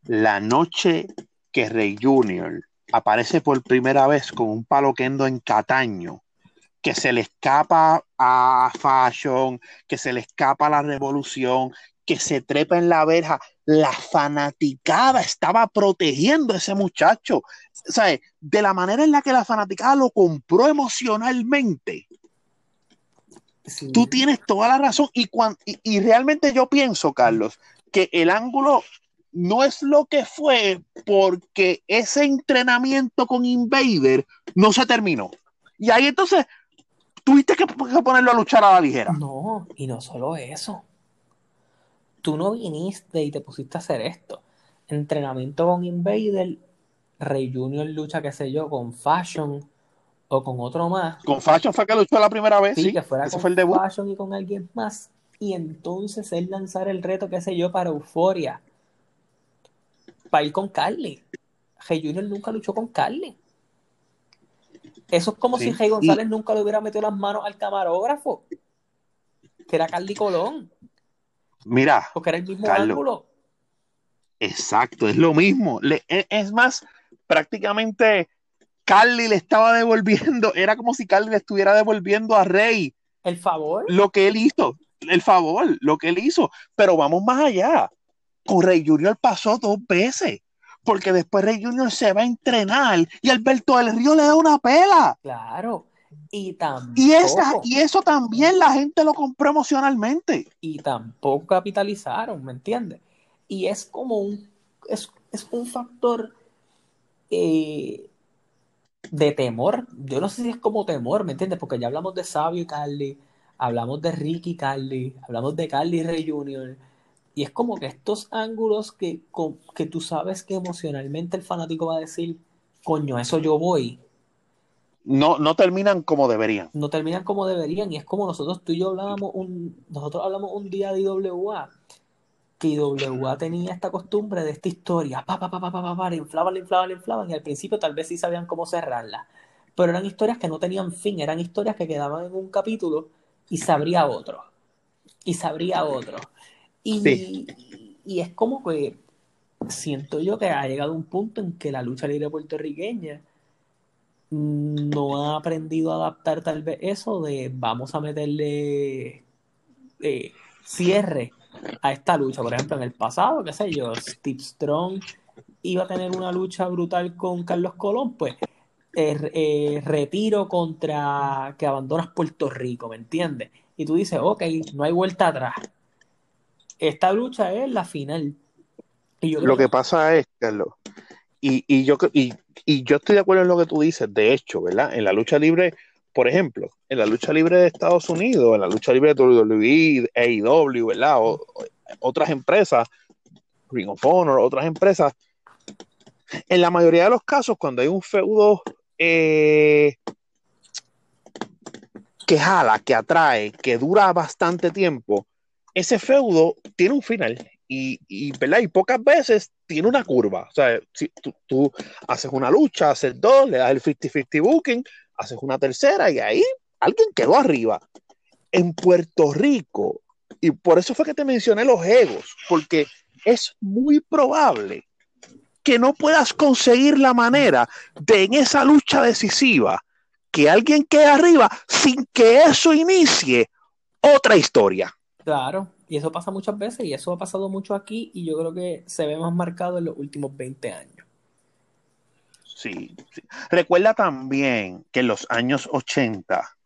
la noche que Rey Junior aparece por primera vez con un palo kendo en Cataño, que se le escapa a Fashion, que se le escapa a la revolución, que se trepa en la verja, la fanaticada estaba protegiendo a ese muchacho. ¿Sabes? De la manera en la que la fanaticada lo compró emocionalmente, Tú tienes toda la razón y, y, realmente yo pienso, Carlos, que el ángulo no es lo que fue porque ese entrenamiento con Invader no se terminó. Y ahí entonces tuviste que, ponerlo a luchar a la ligera. No, y no solo eso. Tú no viniste y te pusiste a hacer esto. Entrenamiento con Invader, Rey Junior lucha, qué sé yo, con Fashion, o con otro más. Con Fashion fue que luchó la primera vez, sí, que fuera con fue el debut. Fashion y con alguien más. Y entonces él lanzar el reto, qué sé yo, para Euforia. Para ir con Carly. Hey Junior nunca luchó con Carly. Eso es como si Hey González nunca le hubiera metido las manos al camarógrafo. Que era Carly Colón. Mira. Porque era el mismo ángulo. Exacto, es lo mismo. es más, prácticamente Carly le estaba devolviendo, era como si Carly le estuviera devolviendo a Rey. El favor. Lo que él hizo, el favor, lo que él hizo. Pero vamos más allá. Con Rey Junior pasó dos veces. Porque después Rey Junior se va a entrenar y Alberto del Río le da una pela. Claro. Y, tampoco, y, esa, y eso también la gente lo compró emocionalmente. Y tampoco capitalizaron, ¿me entiendes? Y es como un, es, es un factor eh, de temor, yo no sé si es como temor, ¿me entiendes? Porque ya hablamos de Sabio y Carly, hablamos de Ricky y Carly, hablamos de Carly y Rey Jr. Y es como que estos ángulos que, que tú sabes que emocionalmente el fanático va a decir, coño, eso yo voy. No, no terminan como deberían. No terminan como deberían. Y es como nosotros, tú y yo hablábamos un, nosotros hablamos un día de IWA que IWA tenía esta costumbre de esta historia, pa, pa, pa, pa, pa, pa, inflaban, la inflaban, la inflaban, y al principio tal vez sí sabían cómo cerrarla, pero eran historias que no tenían fin, eran historias que quedaban en un capítulo y sabría otro, y sabría otro. Y, y es como que siento yo que ha llegado un punto en que la lucha libre puertorriqueña no ha aprendido a adaptar tal vez eso de vamos a meterle eh, cierre a esta lucha. Por ejemplo, en el pasado, qué sé yo, Steve Strong iba a tener una lucha brutal con Carlos Colón, pues eh, eh, retiro contra que abandonas Puerto Rico, ¿me entiendes? Y tú dices, ok, no hay vuelta atrás. Esta lucha es la final. Y lo que, pasa es, Carlos, y, y yo, y, y yo estoy de acuerdo en lo que tú dices, de hecho, ¿verdad? En la lucha libre por ejemplo, en la lucha libre de Estados Unidos, en la lucha libre de WWE, AEW, ¿verdad? O, otras empresas, Ring of Honor, otras empresas, en la mayoría de los casos, cuando hay un feudo eh, que jala, que atrae, que dura bastante tiempo, ese feudo tiene un final. Y, y, ¿verdad? y pocas veces tiene una curva. O sea, si tú, tú haces una lucha, haces dos, le das el 50-50 booking, haces una tercera y ahí alguien quedó arriba. En Puerto Rico, y por eso fue que te mencioné los egos, porque es muy probable que no puedas conseguir la manera de en esa lucha decisiva que alguien quede arriba sin que eso inicie otra historia. Claro, y eso pasa muchas veces y eso ha pasado mucho aquí y yo creo que se ve más marcado en los últimos 20 años. Sí, sí. Recuerda también que en los años 80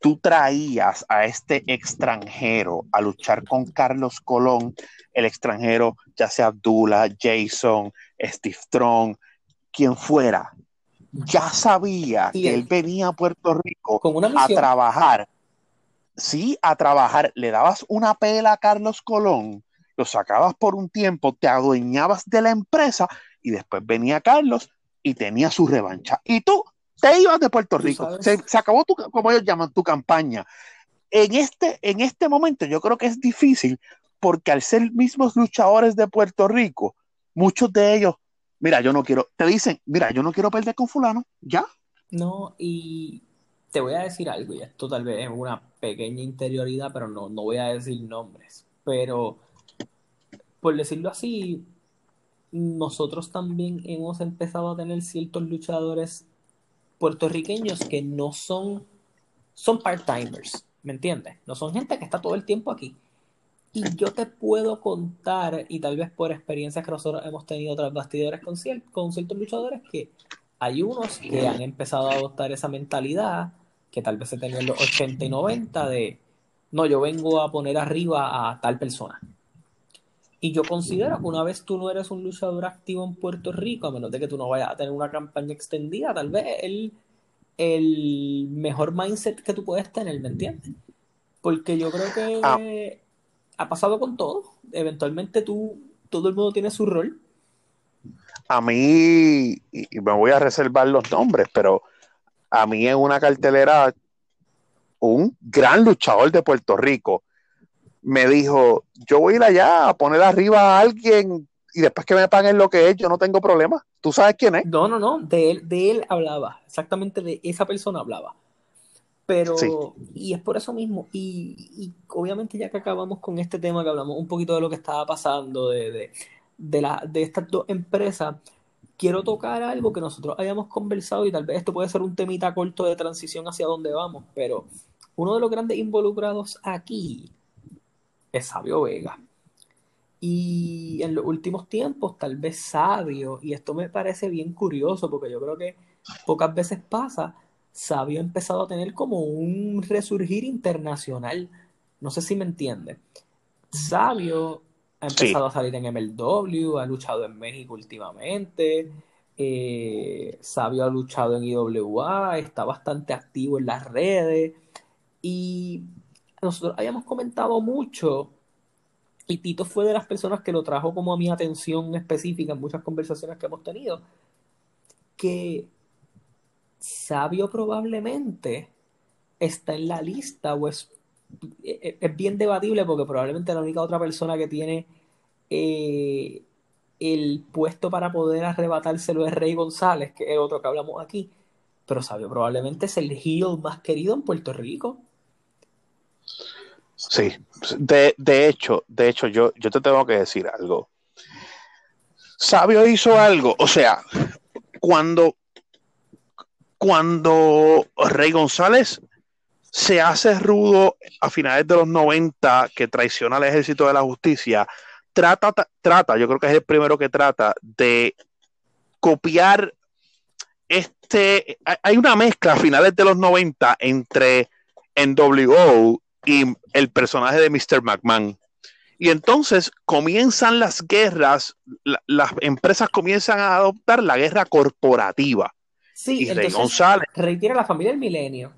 tú traías a este extranjero a luchar con Carlos Colón, el extranjero, ya sea Abdullah, Jason, Steve Strong, quien fuera, ya sabía que él venía a Puerto Rico a trabajar. Sí, a trabajar. Le dabas una pela a Carlos Colón, lo sacabas por un tiempo, te adueñabas de la empresa y después venía Carlos y tenía su revancha. Y tú te ibas de Puerto Rico. Se, acabó, tu, como ellos llaman, tu campaña. En este, en este momento yo creo que es difícil porque al ser mismos luchadores de Puerto Rico, muchos de ellos, mira, yo no quiero, te dicen, mira, yo no quiero perder con fulano, ya. No, y te voy a decir algo, y esto tal vez es una pequeña interioridad, pero no, no voy a decir nombres. Pero, por decirlo así, nosotros también hemos empezado a tener ciertos luchadores puertorriqueños que no son, son part-timers, ¿me entiendes? No son gente que está todo el tiempo aquí. Y yo te puedo contar, y tal vez por experiencias que nosotros hemos tenido tras bastidores con, con ciertos luchadores, que hay unos que han empezado a adoptar esa mentalidad que tal vez se tenía en los 80 y 90 de, no, yo vengo a poner arriba a tal persona. Y yo considero que una vez tú no eres un luchador activo en Puerto Rico, a menos de que tú no vayas a tener una campaña extendida, tal vez el, el mejor mindset que tú puedes tener, ¿me entiendes? Porque yo creo que ah. ha pasado con todo. Eventualmente tú, todo el mundo tiene su rol. A mí, y me voy a reservar los nombres, pero a mí en una cartelera, un gran luchador de Puerto Rico, me dijo, yo voy a ir allá a poner arriba a alguien y después que me paguen lo que es, yo no tengo problema. ¿Tú sabes quién es? No, no, no, de él, de él hablaba, exactamente de esa persona hablaba. Pero, y es por eso mismo, y, obviamente ya que acabamos con este tema, que hablamos un poquito de lo que estaba pasando, de, de, la, de estas dos empresas, quiero tocar algo que nosotros hayamos conversado y tal vez esto puede ser un temita corto de transición hacia dónde vamos, pero uno de los grandes involucrados aquí es Sabio Vega. Y en los últimos tiempos, tal vez Sabio, y esto me parece bien curioso porque yo creo que pocas veces pasa, Sabio ha empezado a tener como un resurgir internacional. No sé si me entiende. Sabio ha empezado a salir en MLW, ha luchado en México últimamente. Eh, Sabio ha luchado en IWA, está bastante activo en las redes. Y nosotros habíamos comentado mucho, y Tito fue de las personas que lo trajo como a mi atención específica en muchas conversaciones que hemos tenido, que Sabio probablemente está en la lista o es, es bien debatible porque probablemente la única otra persona que tiene eh, el puesto para poder arrebatárselo es Rey González, que es el otro que hablamos aquí. Pero Sabio probablemente es el heel más querido en Puerto Rico. Sí, de, hecho, de hecho, yo, yo te tengo que decir algo. Sabio hizo algo, o sea, cuando, cuando Rey González se hace rudo a finales de los 90, que traiciona al ejército de la justicia, trata, trata, yo creo que es el primero que trata de copiar este, hay una mezcla a finales de los 90 entre NWO y el personaje de Mr. McMahon. Y entonces comienzan las guerras, las empresas comienzan a adoptar la guerra corporativa. Sí, y Rey González. Retira la familia del milenio.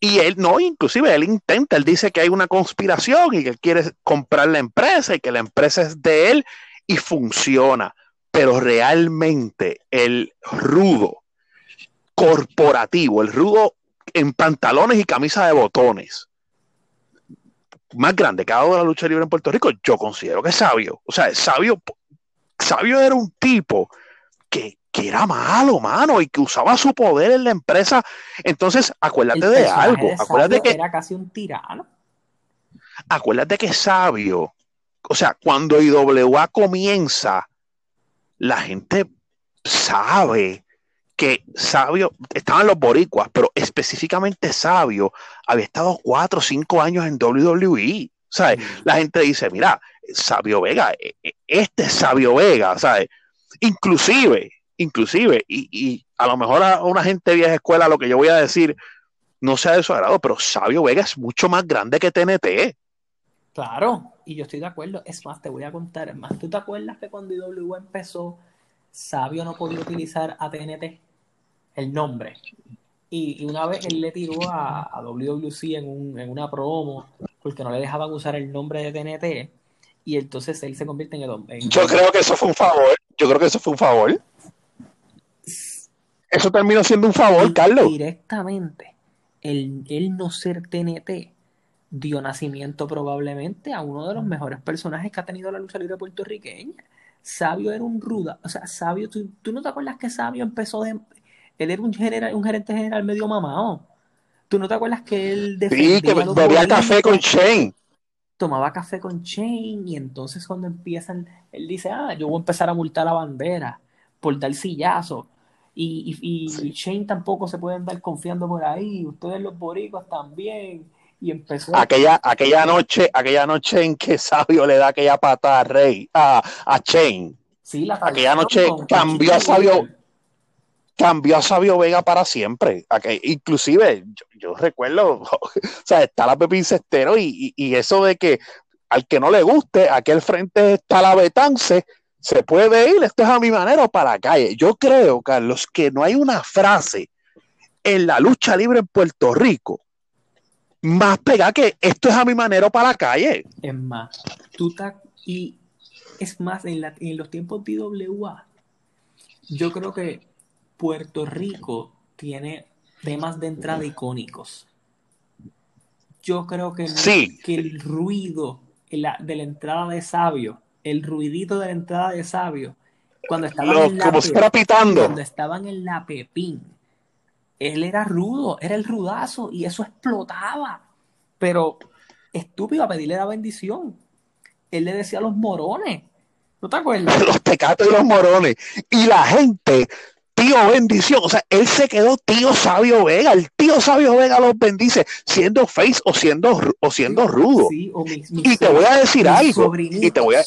Y él, no, inclusive él intenta, él dice que hay una conspiración y que él quiere comprar la empresa y que la empresa es de él y funciona. Pero realmente el rudo corporativo, el rudo en pantalones y camisa de botones, más grande que ha dado la lucha libre en Puerto Rico, yo considero que es sabio. O sea, sabio, sabio era un tipo que, era malo, mano, y que usaba su poder en la empresa. Entonces, acuérdate de algo. acuérdate que era casi un tirano. acuérdate que Sabio, o sea, cuando IWA comienza, la gente sabe que Sabio, estaban los boricuas, pero específicamente Sabio había estado cuatro o cinco años en WWE. ¿sabes? La gente dice, mira, Sabio Vega, e, e, este es Sabio Vega, ¿sabes? Inclusive, inclusive, y, y, a lo mejor a una gente vieja escuela lo que yo voy a decir no sea de su agrado, pero Sabio Vega es mucho más grande que TNT. Claro, y yo estoy de acuerdo. Es más, te voy a contar, es más, ¿tú te acuerdas que cuando IW empezó, Sabio no podía utilizar a TNT, el nombre? Y, y una vez él le tiró a, a WWC en, un, en una promo porque no le dejaban usar el nombre de TNT y entonces él se convierte en el hombre. Yo creo que eso fue un favor. Yo creo que eso fue un favor. Eso terminó siendo un favor, Carlos. Directamente, el, el no ser TNT dio nacimiento probablemente a uno de los mejores personajes que ha tenido la lucha libre puertorriqueña. Sabio era un ruda, o sea, Sabio, ¿tú, tú no te acuerdas que Sabio empezó de... Él era un, general, un gerente general medio mamado. ¿Tú no te acuerdas que él Sí, que bebía café con Shane. Tomaba café con Shane y entonces cuando empiezan, él dice, ah, yo voy a empezar a multar la bandera por dar sillazo. Y, y, y sí. Shane tampoco se puede andar confiando por ahí, ustedes los boricos también. Y empezó aquella, aquella noche, aquella noche en que Sabio le da aquella pata a Rey, a, a Shane. Sí, la aquella noche cambió a Sabio, cambió a Sabio Vega para siempre. Inclusive, yo, recuerdo, o sea, está la Pepín Cestero y, y, eso de que al que no le guste, aquel frente está la Betance, se puede ir, esto es a mi manera o para la calle. Yo creo, Carlos, que no hay una frase en la lucha libre en Puerto Rico más pegada que esto es a mi manera o para la calle. Es más, tú y es más, en, la, en los tiempos IWA, yo creo que Puerto Rico tiene temas de entrada icónicos. Yo creo que, sí. que el ruido la, de la entrada de Sabio, el ruidito de la entrada de Sabio, cuando estaban, Lo, en, la como Pepín, pitando. cuando estaban en la Pepín, él era rudo, era el rudazo y eso explotaba. Pero estúpido a pedirle la bendición. Él le decía a los morones. ¿No te acuerdas? Los tecatos y los morones. Y la gente tío bendición. O sea, él se quedó tío Sabio Vega. El tío Sabio Vega los bendice, siendo face o siendo, o siendo rudo. Sí, o mis, mis y te voy a decir algo. Y te voy a,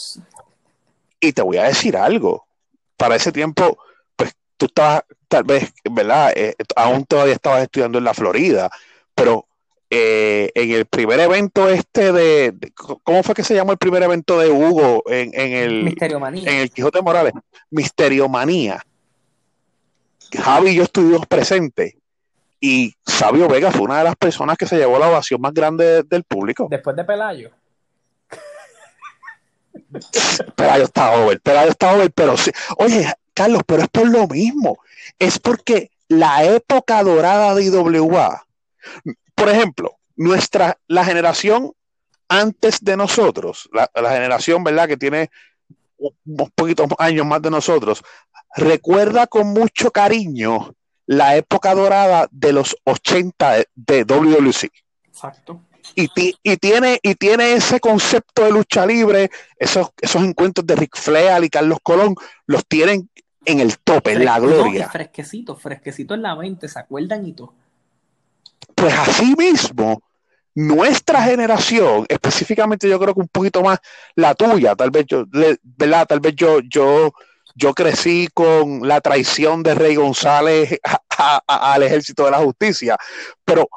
y te voy a decir algo. Para ese tiempo, pues tú estabas, tal vez, ¿verdad? Eh, aún todavía estabas estudiando en la Florida, pero eh, en el primer evento este de, de, ¿cómo fue que se llamó el primer evento de Hugo en, en el Misterio Manía. en el Quijote Morales? Misterio Manía. Javi y yo estuvimos presentes y Sabio Vega fue una de las personas que se llevó la ovación más grande del público. Después de Pelayo. Pelayo está over, Pelayo está over, pero sí. Oye, Carlos, pero es por lo mismo. Es porque la época dorada de IWA, por ejemplo, nuestra, la generación antes de nosotros, la, la generación, ¿verdad? Que tiene unos poquitos años más de nosotros, recuerda con mucho cariño la época dorada de los 80 de, WWC. Exacto. Y, y, tiene, y tiene ese concepto de lucha libre, esos, esos encuentros de Ric Flair y Carlos Colón, los tienen en el tope, en la gloria. Fresquecito, fresquecito en la mente, ¿se acuerdan y todo? Pues así mismo, nuestra generación, específicamente yo creo que un poquito más la tuya, tal vez yo, ¿verdad? Tal vez yo, yo, yo crecí con la traición de Rey González a, a, a, al ejército de la justicia, pero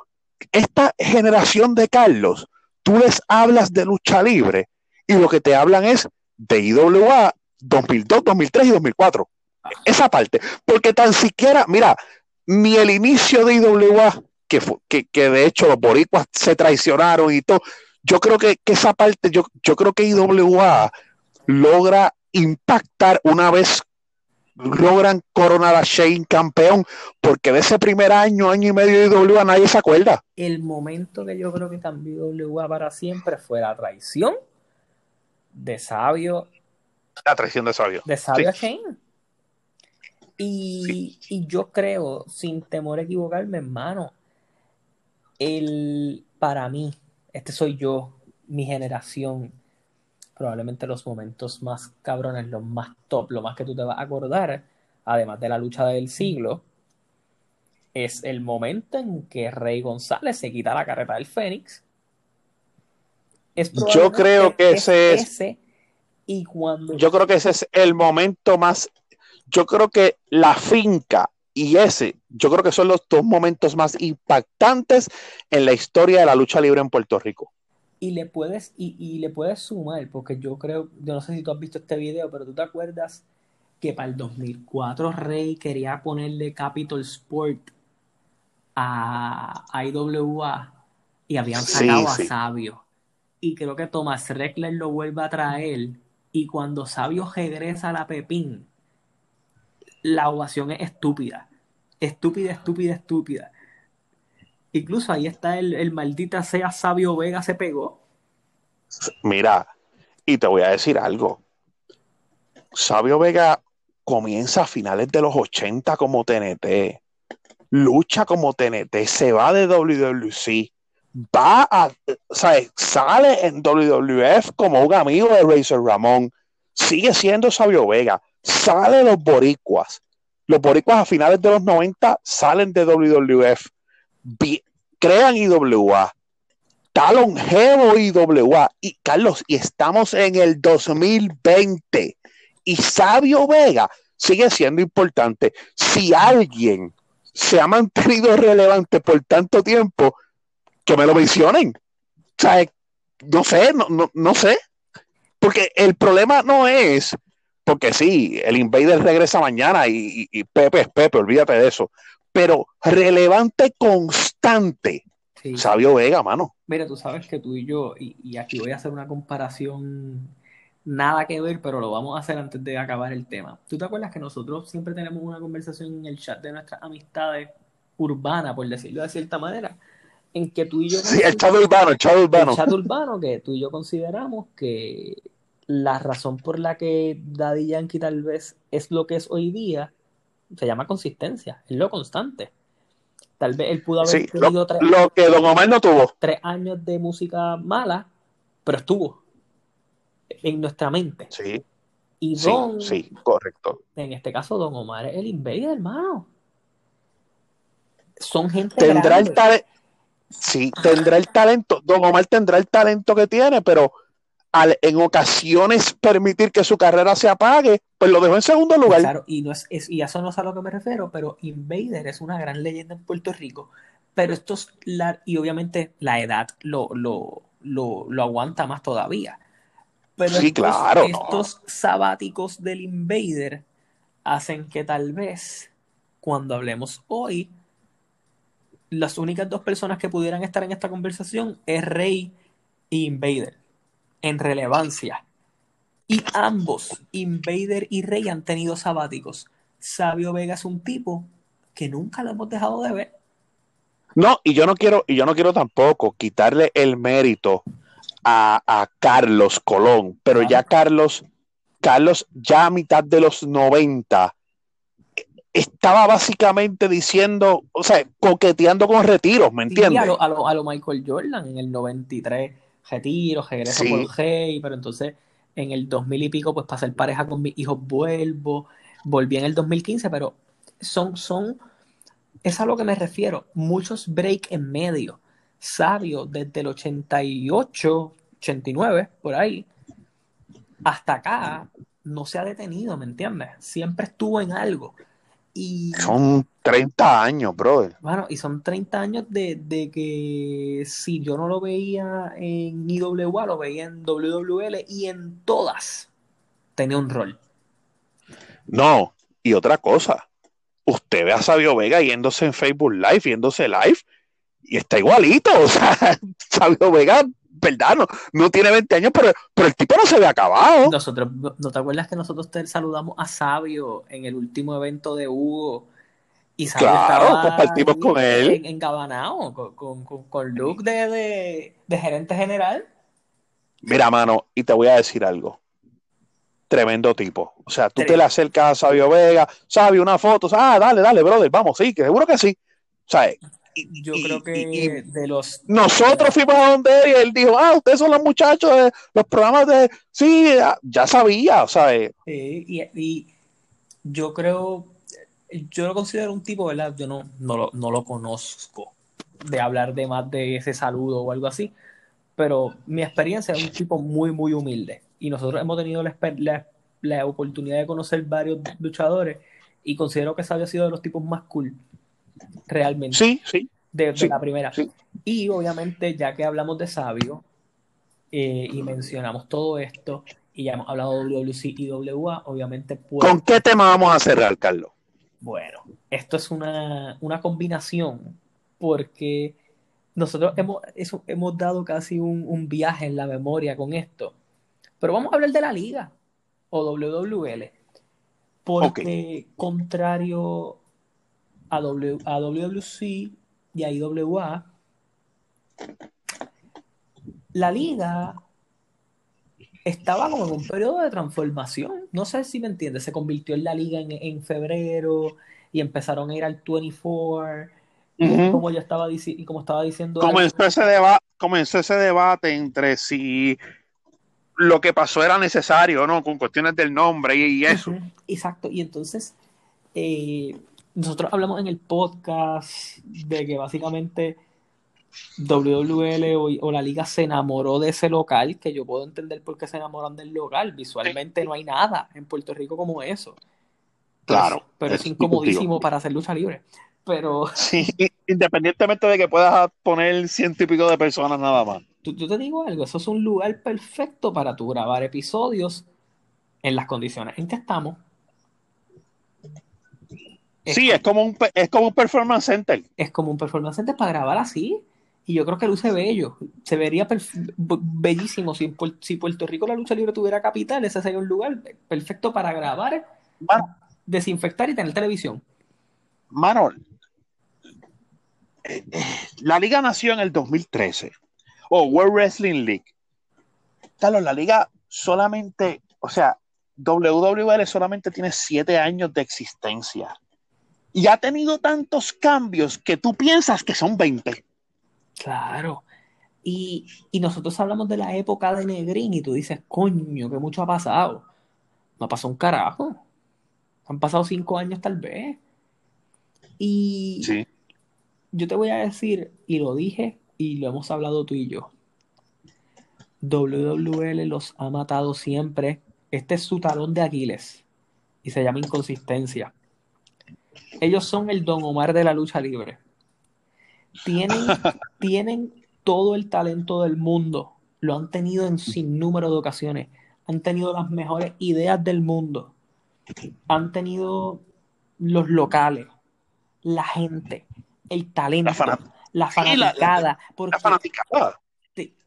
esta generación de Carlos, tú les hablas de lucha libre y lo que te hablan es de IWA 2002, 2003 y 2004. Esa parte, porque tan siquiera, mira, ni el inicio de IWA, que, que, que de hecho los boricuas se traicionaron y todo, yo creo que, que esa parte, yo, yo creo que IWA logra impactar una vez logran coronar a Shane campeón, porque de ese primer año, año y medio de IWA nadie se acuerda. El momento que yo creo que cambió IWA para siempre fue la traición de Sabio. La traición de Sabio. De Sabio sí. a Shane. Y, sí. y, yo creo, sin temor a equivocarme, hermano, el, para mí, este soy yo, mi generación, probablemente los momentos más cabrones, los más top, lo más que tú te vas a acordar, además de la lucha del siglo, es el momento en que Rey González se quita la carreta del Fénix. yo creo que ese es. Ese, y cuando... Yo creo que ese es el momento más. Yo creo que la finca y ese, yo creo que son los dos momentos más impactantes en la historia de la lucha libre en Puerto Rico. Y le puedes, y, y le puedes sumar, porque yo creo, yo no sé si tú has visto este video, pero tú te acuerdas que para el 2004 Rey quería ponerle Capital Sport a, IWA y habían sacado a Sabio. Y creo que Thomas Reckler lo vuelve a traer. Y cuando Sabio regresa a la Pepín, la ovación es estúpida. Estúpida, estúpida, estúpida. Incluso ahí está el, el maldita sea Sabio Vega se pegó. Mira, y te voy a decir algo. Sabio Vega comienza a finales de los 80 como TNT lucha como TNT, se va de WWC, va a, sale en WWF como un amigo de Razor Ramón, sigue siendo Sabio Vega, sale los boricuas. Los boricuas a finales de los 90 salen de WWF, crean IWA, está longevo IWA. Y Carlos, y estamos en el 2020 y Sabio Vega sigue siendo importante. Si alguien se ha mantenido relevante por tanto tiempo, que me lo mencionen. O sea, no sé, no, no, sé. Porque el problema no es, porque sí, el Invader regresa mañana y, Pepe es Pepe, olvídate de eso. Pero relevante constante. Sabio Vega, mano. Mira, tú sabes que tú y yo, y, y aquí voy a hacer una comparación nada que ver, pero lo vamos a hacer antes de acabar el tema. ¿Tú te acuerdas que nosotros siempre tenemos una conversación en el chat de nuestras amistades urbanas, por decirlo de cierta manera? En que tú y yo... Sí, el chat urbano, el chat urbano. El chat urbano, que tú y yo consideramos que la razón por la que Daddy Yankee tal vez es lo que es hoy día se llama consistencia, es lo constante. Tal vez él pudo haber tenido tres, lo que Don Omar no tuvo. tres años de música mala, pero estuvo en nuestra mente. Sí. Y Don, sí, correcto. En este caso, Don Omar es el invader, hermano. Son gente. Tendrá el talento. Sí, tendrá el talento. Don Omar tendrá el talento que tiene, pero al, en ocasiones permitir que su carrera se apague, pues lo dejó en segundo lugar. Claro, y, no es, y eso no es a lo que me refiero, pero Invader es una gran leyenda en Puerto Rico. Pero estos, la, y obviamente la edad lo, lo, lo, lo aguanta más todavía. Pero sí, estos, claro, estos sabáticos del Invader hacen que tal vez cuando hablemos hoy, las únicas dos personas que pudieran estar en esta conversación es Rey y Invader, en relevancia. Y ambos, Invader y Rey, han tenido sabáticos. Sabio Vega es un tipo que nunca lo hemos dejado de ver. No, y yo no quiero, y yo no quiero tampoco quitarle el mérito a, Carlos Colón, pero ya Carlos, Carlos ya a mitad de los 90 estaba básicamente diciendo, o sea, coqueteando con retiros, ¿me entiendes? a, lo, a, lo, Michael Jordan en el 93, retiro, regreso por Hey, pero entonces en el 2000 y pico, pues para pareja con mis hijos vuelvo, volví en el 2015, pero son, son, es a lo que me refiero, muchos break en medio. Sabio desde el 88, 89, por ahí, hasta acá, no se ha detenido, ¿me entiendes? Siempre estuvo en algo. Y, son 30 años, brother. Bueno, y son 30 años de, de, que si yo no lo veía en IWA, lo veía en WWL y en todas tenía un rol. No, y otra cosa, usted ve a Sabio Vega yéndose en Facebook Live, yéndose live, y está igualito. O sea, Sabio Vega, verdad, no, tiene 20 años, pero, pero el tipo no se ve acabado. Nosotros, ¿no te acuerdas que nosotros te saludamos a Sabio en el último evento de Hugo? Y Sabio claro, compartimos con él. En, con, con, con, Luke de, de, gerente general. Mira, mano, y te voy a decir algo tremendo tipo. O sea, tú te le acercas a Sabio Vega, Sabio, una foto, ah, dale, dale, brother, vamos, sí, que seguro que sí. O sea, yo creo que de los... Nosotros fuimos a donde él y él dijo, ah, ustedes son los muchachos de los programas de... Sí, ya, sabía, o sea... Sí, y, yo creo, yo lo considero un tipo, ¿verdad? Yo no, no, lo, no lo conozco de hablar de más de ese saludo o algo así, pero mi experiencia es un tipo muy, muy humilde. Y nosotros hemos tenido la, la, la oportunidad de conocer varios luchadores y considero que ese había sido de los tipos más cool, realmente. Sí, sí. De, la primera. Y obviamente, ya que hablamos de Sabio eh, y mencionamos todo esto, y ya hemos hablado de WC y WA, obviamente. Pues, ¿Con qué tema vamos a cerrar, Carlos? Bueno, esto es una, una combinación, porque nosotros hemos, eso, hemos dado casi un, un viaje en la memoria con esto. Pero vamos a hablar de la liga o WWL. Porque contrario a, w, a WWC y a IWA, la liga estaba como en un periodo de transformación. No sé si me entiendes. Se convirtió en la liga en, febrero y empezaron a ir al 24. Como yo estaba, como estaba diciendo. Comenzó ese, comenzó ese debate entre si lo que pasó era necesario, ¿no? Con cuestiones del nombre y, eso. Exacto. Y entonces, eh, nosotros hablamos en el podcast de que básicamente WWL o, la liga se enamoró de ese local, que yo puedo entender por qué se enamoran del local. Visualmente no hay nada en Puerto Rico como eso. Claro. Pero, es, incomodísimo para hacer lucha libre. Pero. Sí, independientemente de que puedas poner ciento y pico de personas nada más yo te digo algo, eso es un lugar perfecto para tú grabar episodios en las condiciones en que estamos. sí, es como, un, es como un performance center. Es como un performance center para grabar así. Y yo creo que luce bello. Se vería bellísimo. Si, si Puerto Rico la lucha libre tuviera capital, ese sería un lugar perfecto para grabar, desinfectar y tener televisión. Mano, eh, eh, la Liga nació en el 2013 o World Wrestling League. Carlos, la liga solamente, o sea, WWL solamente tiene siete años de existencia. Y ha tenido tantos cambios que tú piensas que son 20. Claro. Y, nosotros hablamos de la época de Negrín y tú dices, coño, que mucho ha pasado. No pasó un carajo. Han pasado cinco años tal vez. Y sí. yo te voy a decir, y lo dije y lo hemos hablado tú y yo. WWL los ha matado siempre. Este es su talón de Aquiles y se llama inconsistencia. Ellos son el Don Omar de la lucha libre. Tienen, tienen todo el talento del mundo. Lo han tenido en sin número de ocasiones. Han tenido las mejores ideas del mundo. Han tenido los locales, la gente, el talento la fanaticada. porque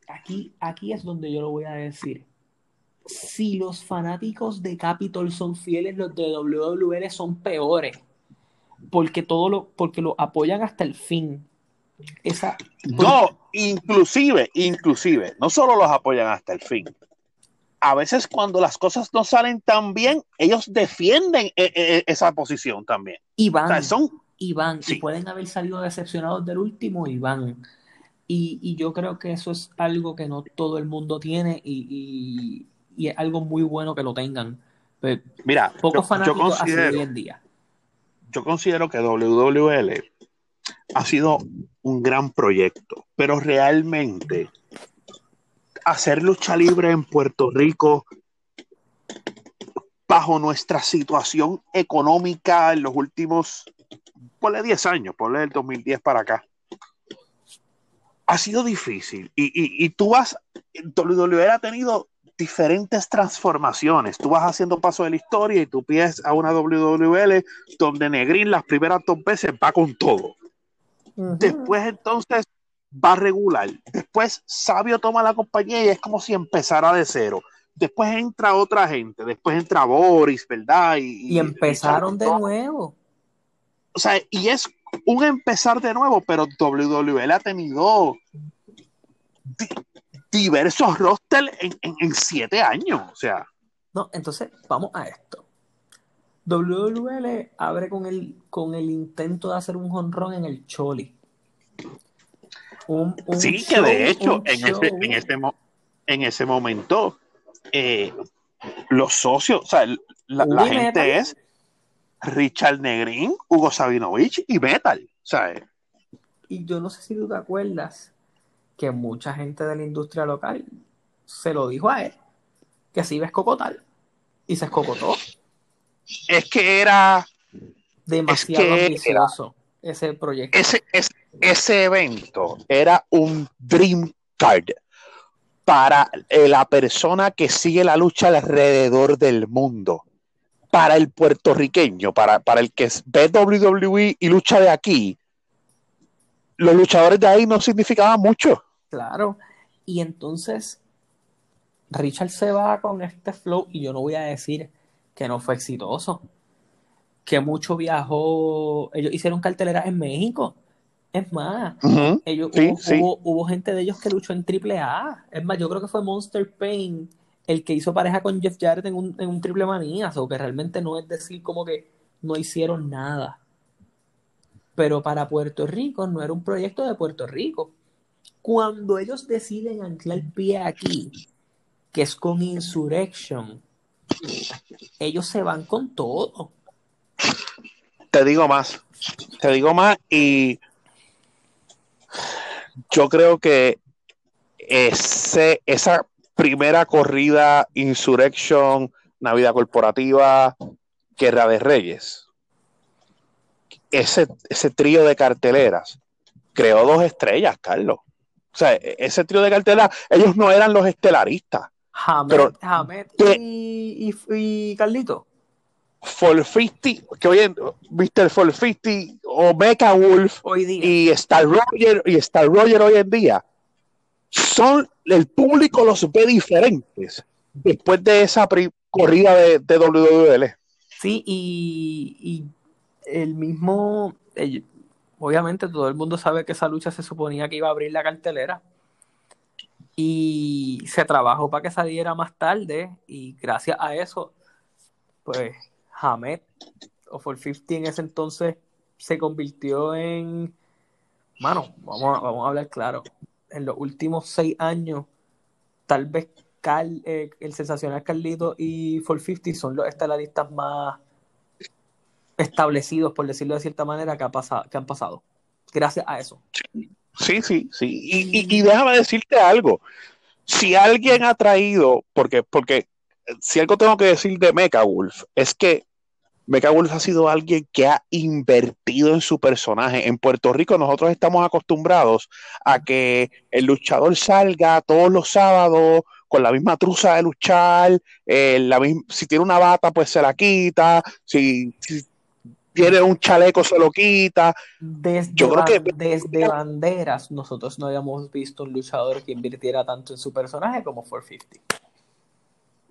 Aquí, aquí es donde yo lo voy a decir. Si los fanáticos de Capitol son fieles, los de WWL son peores. Porque todo lo, porque lo apoyan hasta el fin. Esa, no, inclusive, inclusive, no solo los apoyan hasta el fin. A veces cuando las cosas no salen tan bien, ellos defienden e, e, e, esa posición también. Y van. son, y van, y pueden haber salido decepcionados del último y van. Y, yo creo que eso es algo que no todo el mundo tiene y, es algo muy bueno que lo tengan. Pero Mira, pocos fanáticos hoy en día. Yo considero que WWL ha sido un gran proyecto, pero realmente hacer lucha libre en Puerto Rico bajo nuestra situación económica en los últimos ponle 10 años, ponle el 2010 para acá. Ha sido difícil. Y, y, y tú vas, WWE ha tenido diferentes transformaciones. Tú vas haciendo paso de la historia y tú pides a una WWL donde Negrín las primeras dos veces va con todo. Después entonces va regular. Después Sabio toma la compañía y es como si empezara de cero. Después entra otra gente, después entra Boris, ¿verdad? Y, y empezaron de nuevo o sea, y es un empezar de nuevo, pero WWL ha tenido diversos rosters en, siete años, o sea. No, entonces vamos a esto. WWL abre con el, con el intento de hacer un honrón en el Choli. sí, que de hecho, en ese, en, ese, en ese momento, eh, los socios, o sea, la, gente es Richard Negrín, Hugo Sabinovich y Metal. ¿sabes? Y yo no sé si tú te acuerdas que mucha gente de la industria local se lo dijo a él, que se iba a escocotar, y se escocotó. Es que era demasiado ambicioso ese proyecto. Ese, ese, evento era un dream card para eh, la persona que sigue la lucha alrededor del mundo. Para el puertorriqueño, para, para el que ve WWE y lucha de aquí, los luchadores de ahí no significaban mucho. Claro. Y entonces Richard se va con este flow y yo no voy a decir que no fue exitoso. Que mucho viajó, ellos hicieron carteleras en México. Es más, ellos, hubo, gente de ellos que luchó en AAA. Es más, yo creo que fue Monster Pain el que hizo pareja con Jeff Jarrett en un, en un triple manía. O que realmente no es decir como que no hicieron nada. Pero para Puerto Rico no era un proyecto de Puerto Rico. Cuando ellos deciden anclar pie aquí, que es con Insurrection, ellos se van con todo. Te digo más, te digo más y yo creo que ese, esa primera corrida Insurrection, Navidad Corporativa, Guerra de Reyes, ese, ese trío de carteleras creó dos estrellas, Carlos. O sea, e, ese trío de carteleras, ellos no eran los estelaristas. Hamed, y, y, Carlito. For 50, que hoy en Mr. For 50 o Mecha Wolf y Star Roger y Star Roger hoy en día son el público los ve diferentes después de esa corrida de, de WWL. Sí, y el mismo, obviamente todo el mundo sabe que esa lucha se suponía que iba a abrir la cartelera y se trabajó para que saliera más tarde y gracias a eso, pues Hamed o For 50 en ese entonces se convirtió en, mano, vamos a, vamos a hablar claro, en los últimos seis años, tal vez eh, el sensacional Carlito y For 50 son los estelaristas más establecidos, por decirlo de cierta manera, que, ha pasado, que han pasado. Gracias a eso. Sí, sí, sí. Y, déjame decirte algo. Si alguien ha traído, porque, porque si algo tengo que decir de Mecha Wolf, es que Mecha Wolf ha sido alguien que ha invertido en su personaje. En Puerto Rico nosotros estamos acostumbrados a que el luchador salga todos los sábados con la misma truza de luchar, eh, la si tiene una bata pues se la quita, si tiene un chaleco, se lo quita. Desde, Yo creo que desde banderas nosotros no habíamos visto un luchador que invirtiera tanto en su personaje como 450.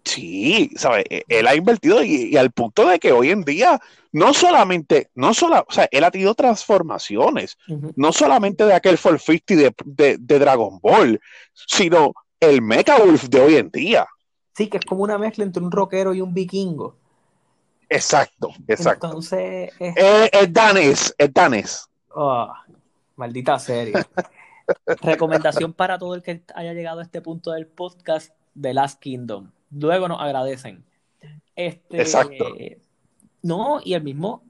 Sí, ¿sabes? E-, él ha invertido y, al punto de que hoy en día no solamente, no solo, o sea, él ha tenido transformaciones, no solamente de aquel 450 de, de, Dragon Ball, sino el Mecha Wolf de hoy en día. Sí, que es como una mezcla entre un rockero y un vikingo. Exacto, exacto. Entonces. Es, es, danés, es danés. Oh, maldita serie. Recomendación para todo el que haya llegado a este punto del podcast de Last Kingdom. Luego nos agradecen. Este, Exacto. No, y el mismo,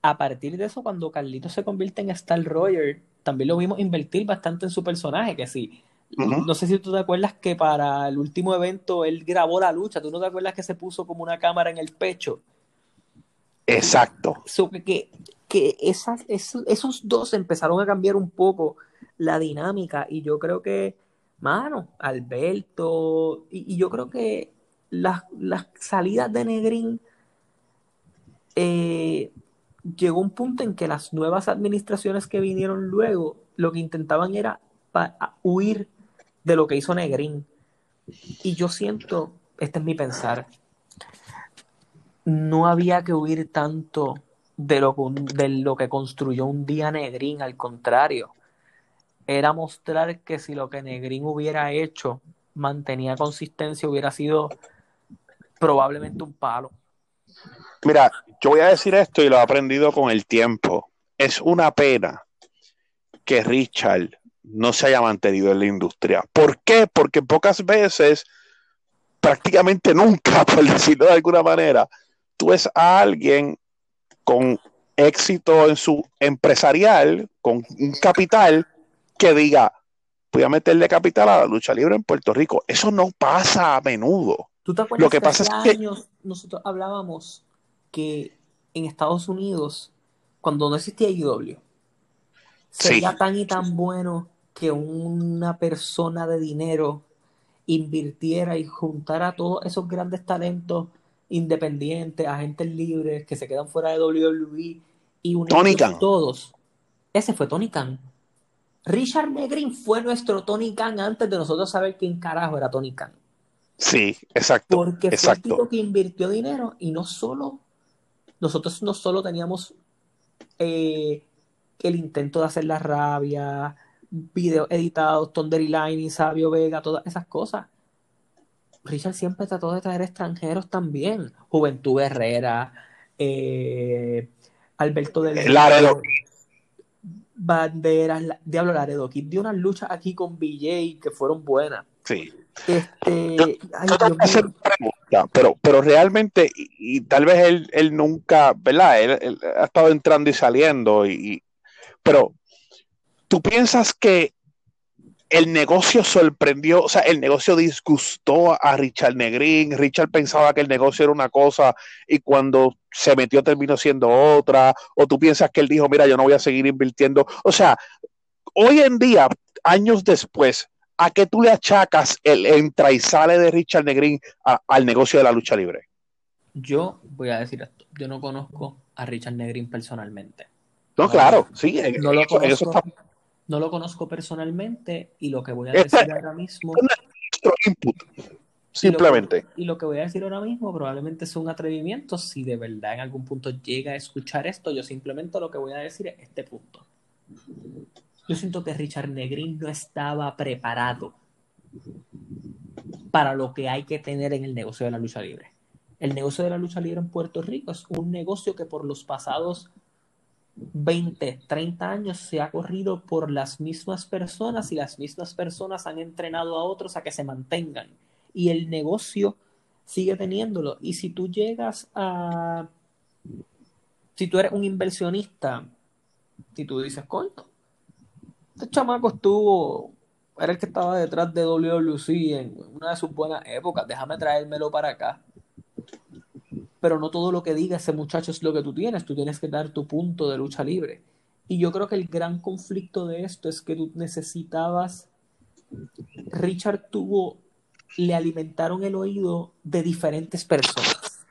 a partir de eso, cuando Carlito se convierte en Star Roger, también lo vimos invertir bastante en su personaje, que sí. No sé si tú te acuerdas que para el último evento él grabó la lucha. ¿Tú no te acuerdas que se puso como una cámara en el pecho? Exacto. que, que esas, esos, dos empezaron a cambiar un poco la dinámica y yo creo que, mano, Alberto, y, yo creo que las, salidas de Negrín eh, llegó un punto en que las nuevas administraciones que vinieron luego lo que intentaban era huir de lo que hizo Negrín. Y yo siento, este es mi pensar, no había que huir tanto de lo, de lo que construyó un día Negrín, al contrario, era mostrar que si lo que Negrín hubiera hecho mantenía consistencia, hubiera sido probablemente un palo. Mira, yo voy a decir esto y lo he aprendido con el tiempo. Es una pena que Richard no se haya mantenido en la industria. ¿Por qué? Porque pocas veces, prácticamente nunca, por decirlo de alguna manera, tú ves a alguien con éxito en su empresarial, con un capital, que diga, voy a meterle capital a la lucha libre en Puerto Rico. Eso no pasa a menudo. ¿Tú te acuerdas Lo que, pasa es que años nosotros hablábamos que en Estados Unidos, cuando no existía IW, sería tan y tan bueno que una persona de dinero invirtiera y juntara todos esos grandes talentos independientes, agentes libres que se quedan fuera de WWE y unirlos todos. Ese fue Tony Khan. Richard Negrin fue nuestro Tony Khan antes de nosotros saber quién carajo era Tony Khan. Sí, exacto. Porque fue el tipo que invirtió dinero y no solo, nosotros no solo teníamos eh, el intento de hacer la rabia, videos editados, Thunder Line y Sabio Vega, todas esas cosas. Richard siempre trató de traer extranjeros también. Juventud Herrera, eh, Alberto de Laredo. Banderas, Diablo Laredo. dio unas luchas aquí con BJ que fueron buenas. Sí. Este, pero, pero realmente, y, tal vez él, él nunca, ¿verdad? Él, ha estado entrando y saliendo, y, pero tú piensas que el negocio sorprendió, o sea, el negocio disgustó a Richard Negrín. Richard pensaba que el negocio era una cosa y cuando se metió terminó siendo otra. O tú piensas que él dijo, mira, yo no voy a seguir invirtiendo. O sea, hoy en día, años después, ¿a qué tú le achacas el entra y sale de Richard Negrín al negocio de la lucha libre? Yo voy a decir esto. Yo no conozco a Richard Negrín personalmente. No, claro, sí. No lo conozco. No lo conozco personalmente y lo que voy a decir ahora mismo. input, simplemente. Y lo, que, voy a decir ahora mismo probablemente es un atrevimiento. Si de verdad en algún punto llega a escuchar esto, yo simplemente lo que voy a decir es este punto. Yo siento que Richard Negrin no estaba preparado para lo que hay que tener en el negocio de la lucha libre. El negocio de la lucha libre en Puerto Rico es un negocio que por los pasados 20, 30 años se ha corrido por las mismas personas y las mismas personas han entrenado a otros a que se mantengan. Y el negocio sigue teniéndolo. Y si tú llegas a... Si tú eres un inversionista, si tú dices, coño, este chamaco estuvo, era el que estaba detrás de WWC en una de sus buenas épocas, déjame traérmelo para acá pero no todo lo que diga ese muchacho es lo que tú tienes, tú tienes que dar tu punto de lucha libre. Y yo creo que el gran conflicto de esto es que tú necesitabas, Richard tuvo, le alimentaron el oído de diferentes personas.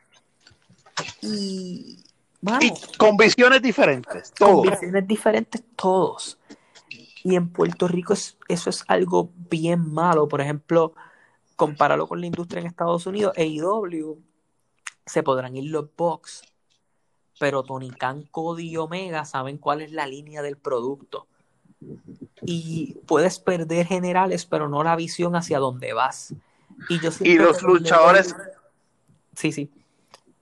Y, con visiones diferentes, todos. Con visiones diferentes todos. Y en Puerto Rico eso es algo bien malo. Por ejemplo, compáralo con la industria en Estados Unidos, AEW se podrán ir los box, pero Tony Khan, Cody y Omega saben cuál es la línea del producto. Y puedes perder generales, pero no la visión hacia dónde vas. Y, yo y los luchadores. Sí, sí.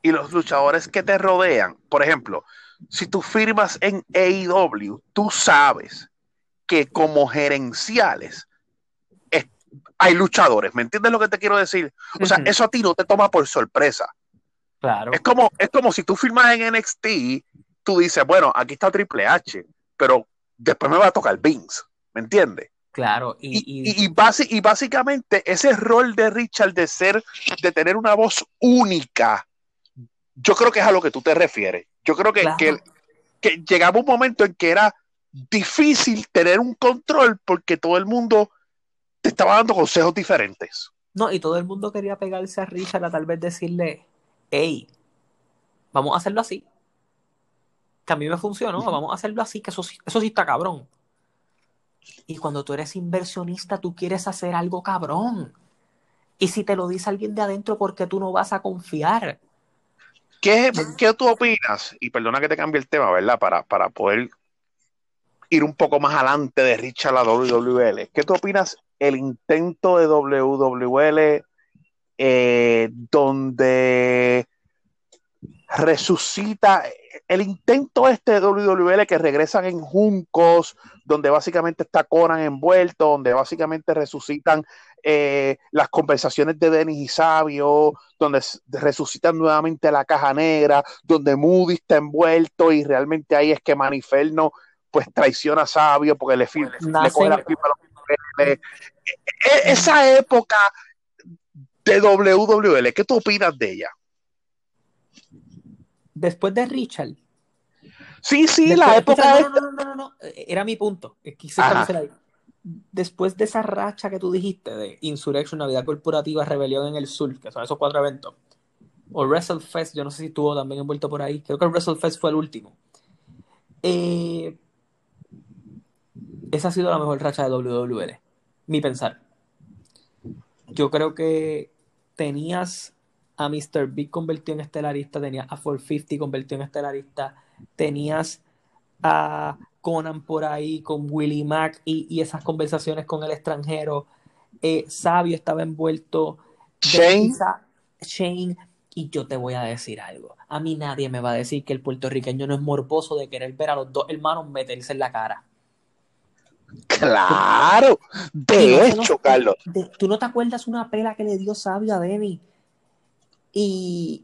Y los luchadores que te rodean, por ejemplo, si tú firmas en AEW, tú sabes que como gerenciales hay luchadores, ¿me entiendes lo que te quiero decir? O sea, eso a ti no te toma por sorpresa. Claro. Es como, es como si tú firmas en NXT, tú dices, bueno, aquí está Triple H, pero después me va a tocar Vince, ¿me entiendes? Claro, y, y, y, básicamente ese rol de Richard de ser, de tener una voz única, yo creo que es a lo que tú te refieres. Yo creo que, que, que llegaba un momento en que era difícil tener un control porque todo el mundo te estaba dando consejos diferentes. No, y todo el mundo quería pegarse a Richard a tal vez decirle, hey, vamos a hacerlo así. Mí me funcionó, vamos a hacerlo así, que eso, eso sí está cabrón. Y cuando tú eres inversionista, tú quieres hacer algo cabrón. Y si te lo dice alguien de adentro, ¿por qué tú no vas a confiar? ¿Qué, ¿Qué, tú opinas? Y perdona que te cambie el tema, ¿verdad? Para, para poder ir un poco más adelante de Richard a la WWL. ¿Qué tú opinas el intento de WWL eh, donde resucita el intento este de WWE que regresan en Juncos, donde básicamente está Conan envuelto, donde básicamente resucitan eh, las conversaciones de Denis y Sabio, donde resucitan nuevamente la caja negra, donde Moody está envuelto y realmente ahí es que Maniferno pues traiciona a Sabio porque le, le coge la firma a los e, e, Esa época de WWL, ¿qué tú opinas de ella? después de Richard. Sí, sí, la época. No, no, no, no, no, era mi punto. Después de esa racha que tú dijiste de Insurrection, Navidad Corporativa, Rebelión en el Sur, que son esos cuatro eventos, o WrestleFest, yo no sé si estuvo también envuelto por ahí, creo que el WrestleFest fue el último. Eh, esa ha sido la mejor racha de WWL, mi pensar. Yo creo que tenías a Mr. Big convirtió en estelarista, tenías a 450 convirtió en estelarista, tenías a Conan por ahí con Willie Mack y, esas conversaciones con el extranjero. Eh, Sabio estaba envuelto. Shane. Shane. Y yo te voy a decir algo. A mí nadie me va a decir que el puertorriqueño no es morboso de querer ver a los dos hermanos meterse en la cara. Claro, de hecho, Carlos. ¿Tú no te acuerdas una pela que le dio Sabio a Denny? Y,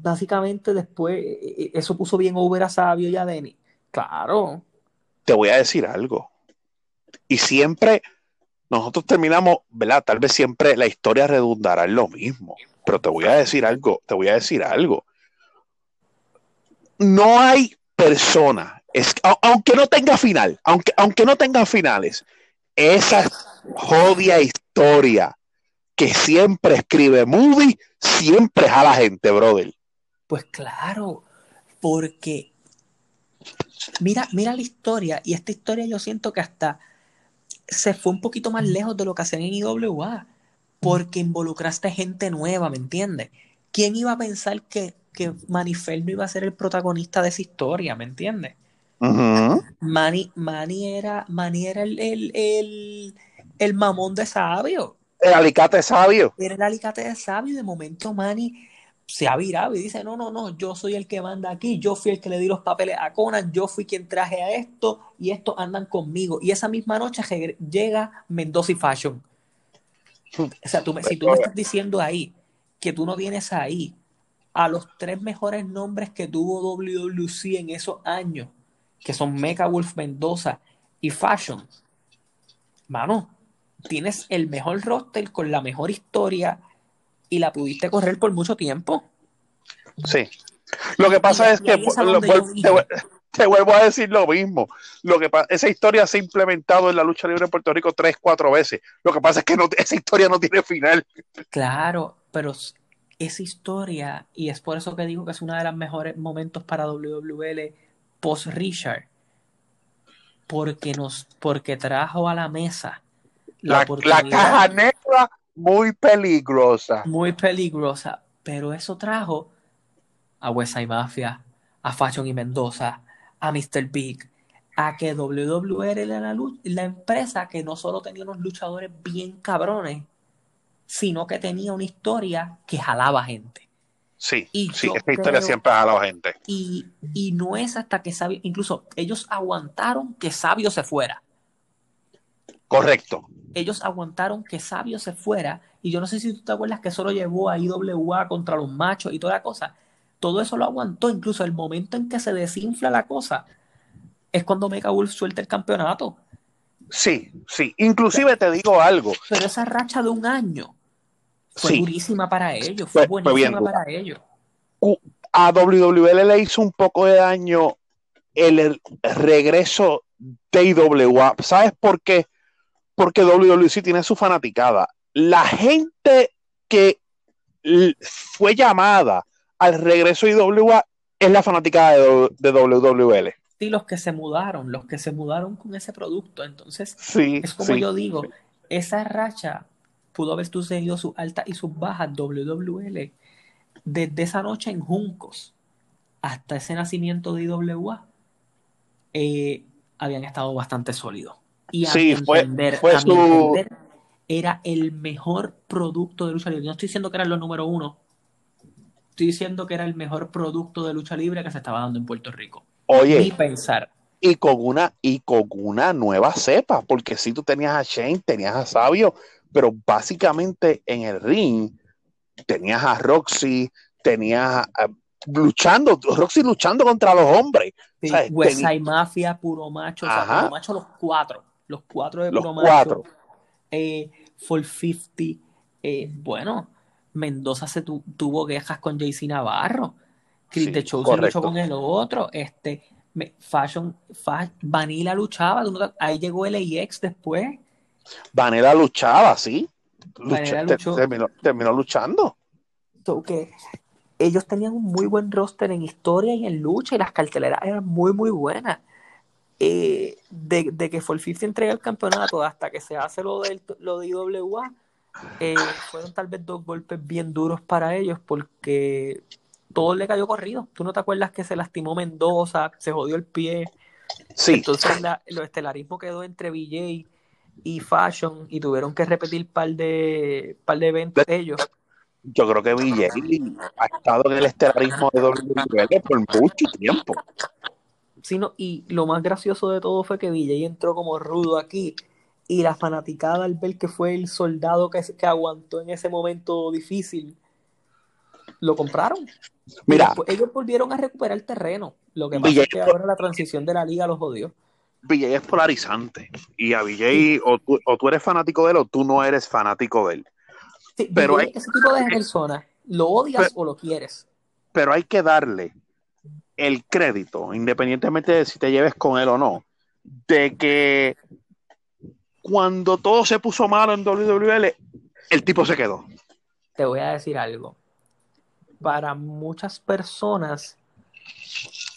básicamente después e, e, eso puso bien over a Sabio y a Denny. Claro. Te voy a decir algo. Y siempre nosotros terminamos, ¿verdad? Tal vez siempre la historia redundará en lo mismo. Pero te voy a decir algo, te voy a decir algo. No hay persona, es, aunque no tenga final, aunque, aunque no tenga finales, esa jodia historia que siempre escribe Moody, siempre es a la gente, brother. Pues claro, porque mira, mira la historia, y esta historia yo siento que hasta se fue un poquito más lejos de lo que hacían en IWA, porque involucraste gente nueva, ¿me entiendes? ¿Quién iba a pensar que, que Manifel no iba a ser el protagonista de esa historia, ¿me entiendes? Manny, era, era el, el, el, el mamón de sabio. El alicate sabio. Era el alicate de sabio. De momento, Manny se ha virado y dice: No, no, no, yo soy el que manda aquí. Yo fui el que le di los papeles a Conan. Yo fui quien traje a esto y estos andan conmigo. Y esa misma noche llega Mendoza y Fashion. O sea, tú si tú me estás diciendo ahí que tú no tienes ahí a los tres mejores nombres que tuvo WWC en esos años, que son Mecha Wolf Mendoza y Fashion, mano, tienes el mejor roster con la mejor historia y la pudiste correr por mucho tiempo. Sí. Lo que pasa es que te, vuelvo a decir lo mismo. Lo que esa historia se ha implementado en la lucha libre en Puerto Rico tres, cuatro veces. Lo que pasa es que no, esa historia no tiene final. Claro, pero esa historia, y es por eso que digo que es uno de los mejores momentos para WWL post Richard, porque nos, porque trajo a la mesa la, caja negra muy peligrosa. Muy peligrosa. Pero eso trajo a Westside Mafia, a Fashion y Mendoza, a Mr. Big, a que WWE era la, la empresa que no solo tenía unos luchadores bien cabrones, sino que tenía una historia que jalaba gente. Sí, sí, esta historia siempre ha jalado gente. Y, y no es hasta que Sabio, incluso ellos aguantaron que Sabio se fuera. Correcto. Ellos aguantaron que Sabio se fuera. Y yo no sé si tú te acuerdas que eso lo llevó a IWA contra los machos y toda la cosa. Todo eso lo aguantó. Incluso el momento en que se desinfla la cosa es cuando Mega Wolf suelta el campeonato. Sí, sí. Inclusive te digo algo. Pero esa racha de un año fue durísima para ellos. Fue, buenísima para ellos. A WWL le hizo un poco de daño el regreso de IWA. ¿Sabes por qué? porque WWC tiene su fanaticada. La gente que fue llamada al regreso de IWA es la fanaticada de, de WWL. Sí, los que se mudaron, los que se mudaron con ese producto. Entonces, es como yo digo, esa racha pudo haber sucedido sus altas y sus bajas WWL desde esa noche en Juncos hasta ese nacimiento de IWA eh, habían estado bastante sólidos. Y a sí, fue, era el mejor producto de lucha libre. No estoy diciendo que era lo número uno, estoy diciendo que era el mejor producto de lucha libre que se estaba dando en Puerto Rico. Oye. Ni pensar. Y con una, y con una nueva cepa, porque si tú tenías a Shane, tenías a Sabio, pero básicamente en el ring tenías a Roxy, tenías a, luchando, Roxy luchando contra los hombres. Sí, West Mafia, Puro Macho, o sea, Puro Macho los cuatro, los cuatro de los Puro cuatro. Macho. Eh, Full 50, eh, bueno, Mendoza se tu, tuvo quejas con JC Navarro. Chris sí, Show se luchó con el otro. Este, Fashion, Fashion Vanilla luchaba. Ahí llegó el AX después. Vanilla luchaba, sí. Lucha. Terminó, terminó, luchando. So que ellos tenían un muy buen roster en historia y en lucha y las carteleras eran muy, muy buenas. Eh, de, de, que For 50 entrega el campeonato hasta que se hace lo, del, lo de IWA, eh, fueron tal vez dos golpes bien duros para ellos porque todo le cayó corrido. ¿Tú no te acuerdas que se lastimó Mendoza, se jodió el pie? Sí. Entonces la, lo estelarismo quedó entre VJ y Fashion y tuvieron que repetir par de par de eventos ellos. Yo creo que VJ ha estado en el estelarismo de WWE por mucho tiempo. Sí, no, y lo más gracioso de todo fue que VJ entró como rudo aquí y la fanaticada al ver que fue el soldado que, que aguantó en ese momento difícil, lo compraron. Mira, ellos volvieron a recuperar el terreno. Lo que pasa es que ahora la transición de la liga los jodió. VJ es polarizante. Y a VJ, sí. o, tú, o, tú, eres fanático de él o tú no eres fanático de él. Sí, pero hay, ese tipo de personas, ¿lo odias pero, o lo quieres? Pero hay que darle el crédito, independientemente de si te lleves con él o no, de que cuando todo se puso malo en WWL, el tipo se quedó. Te voy a decir algo. Para muchas personas,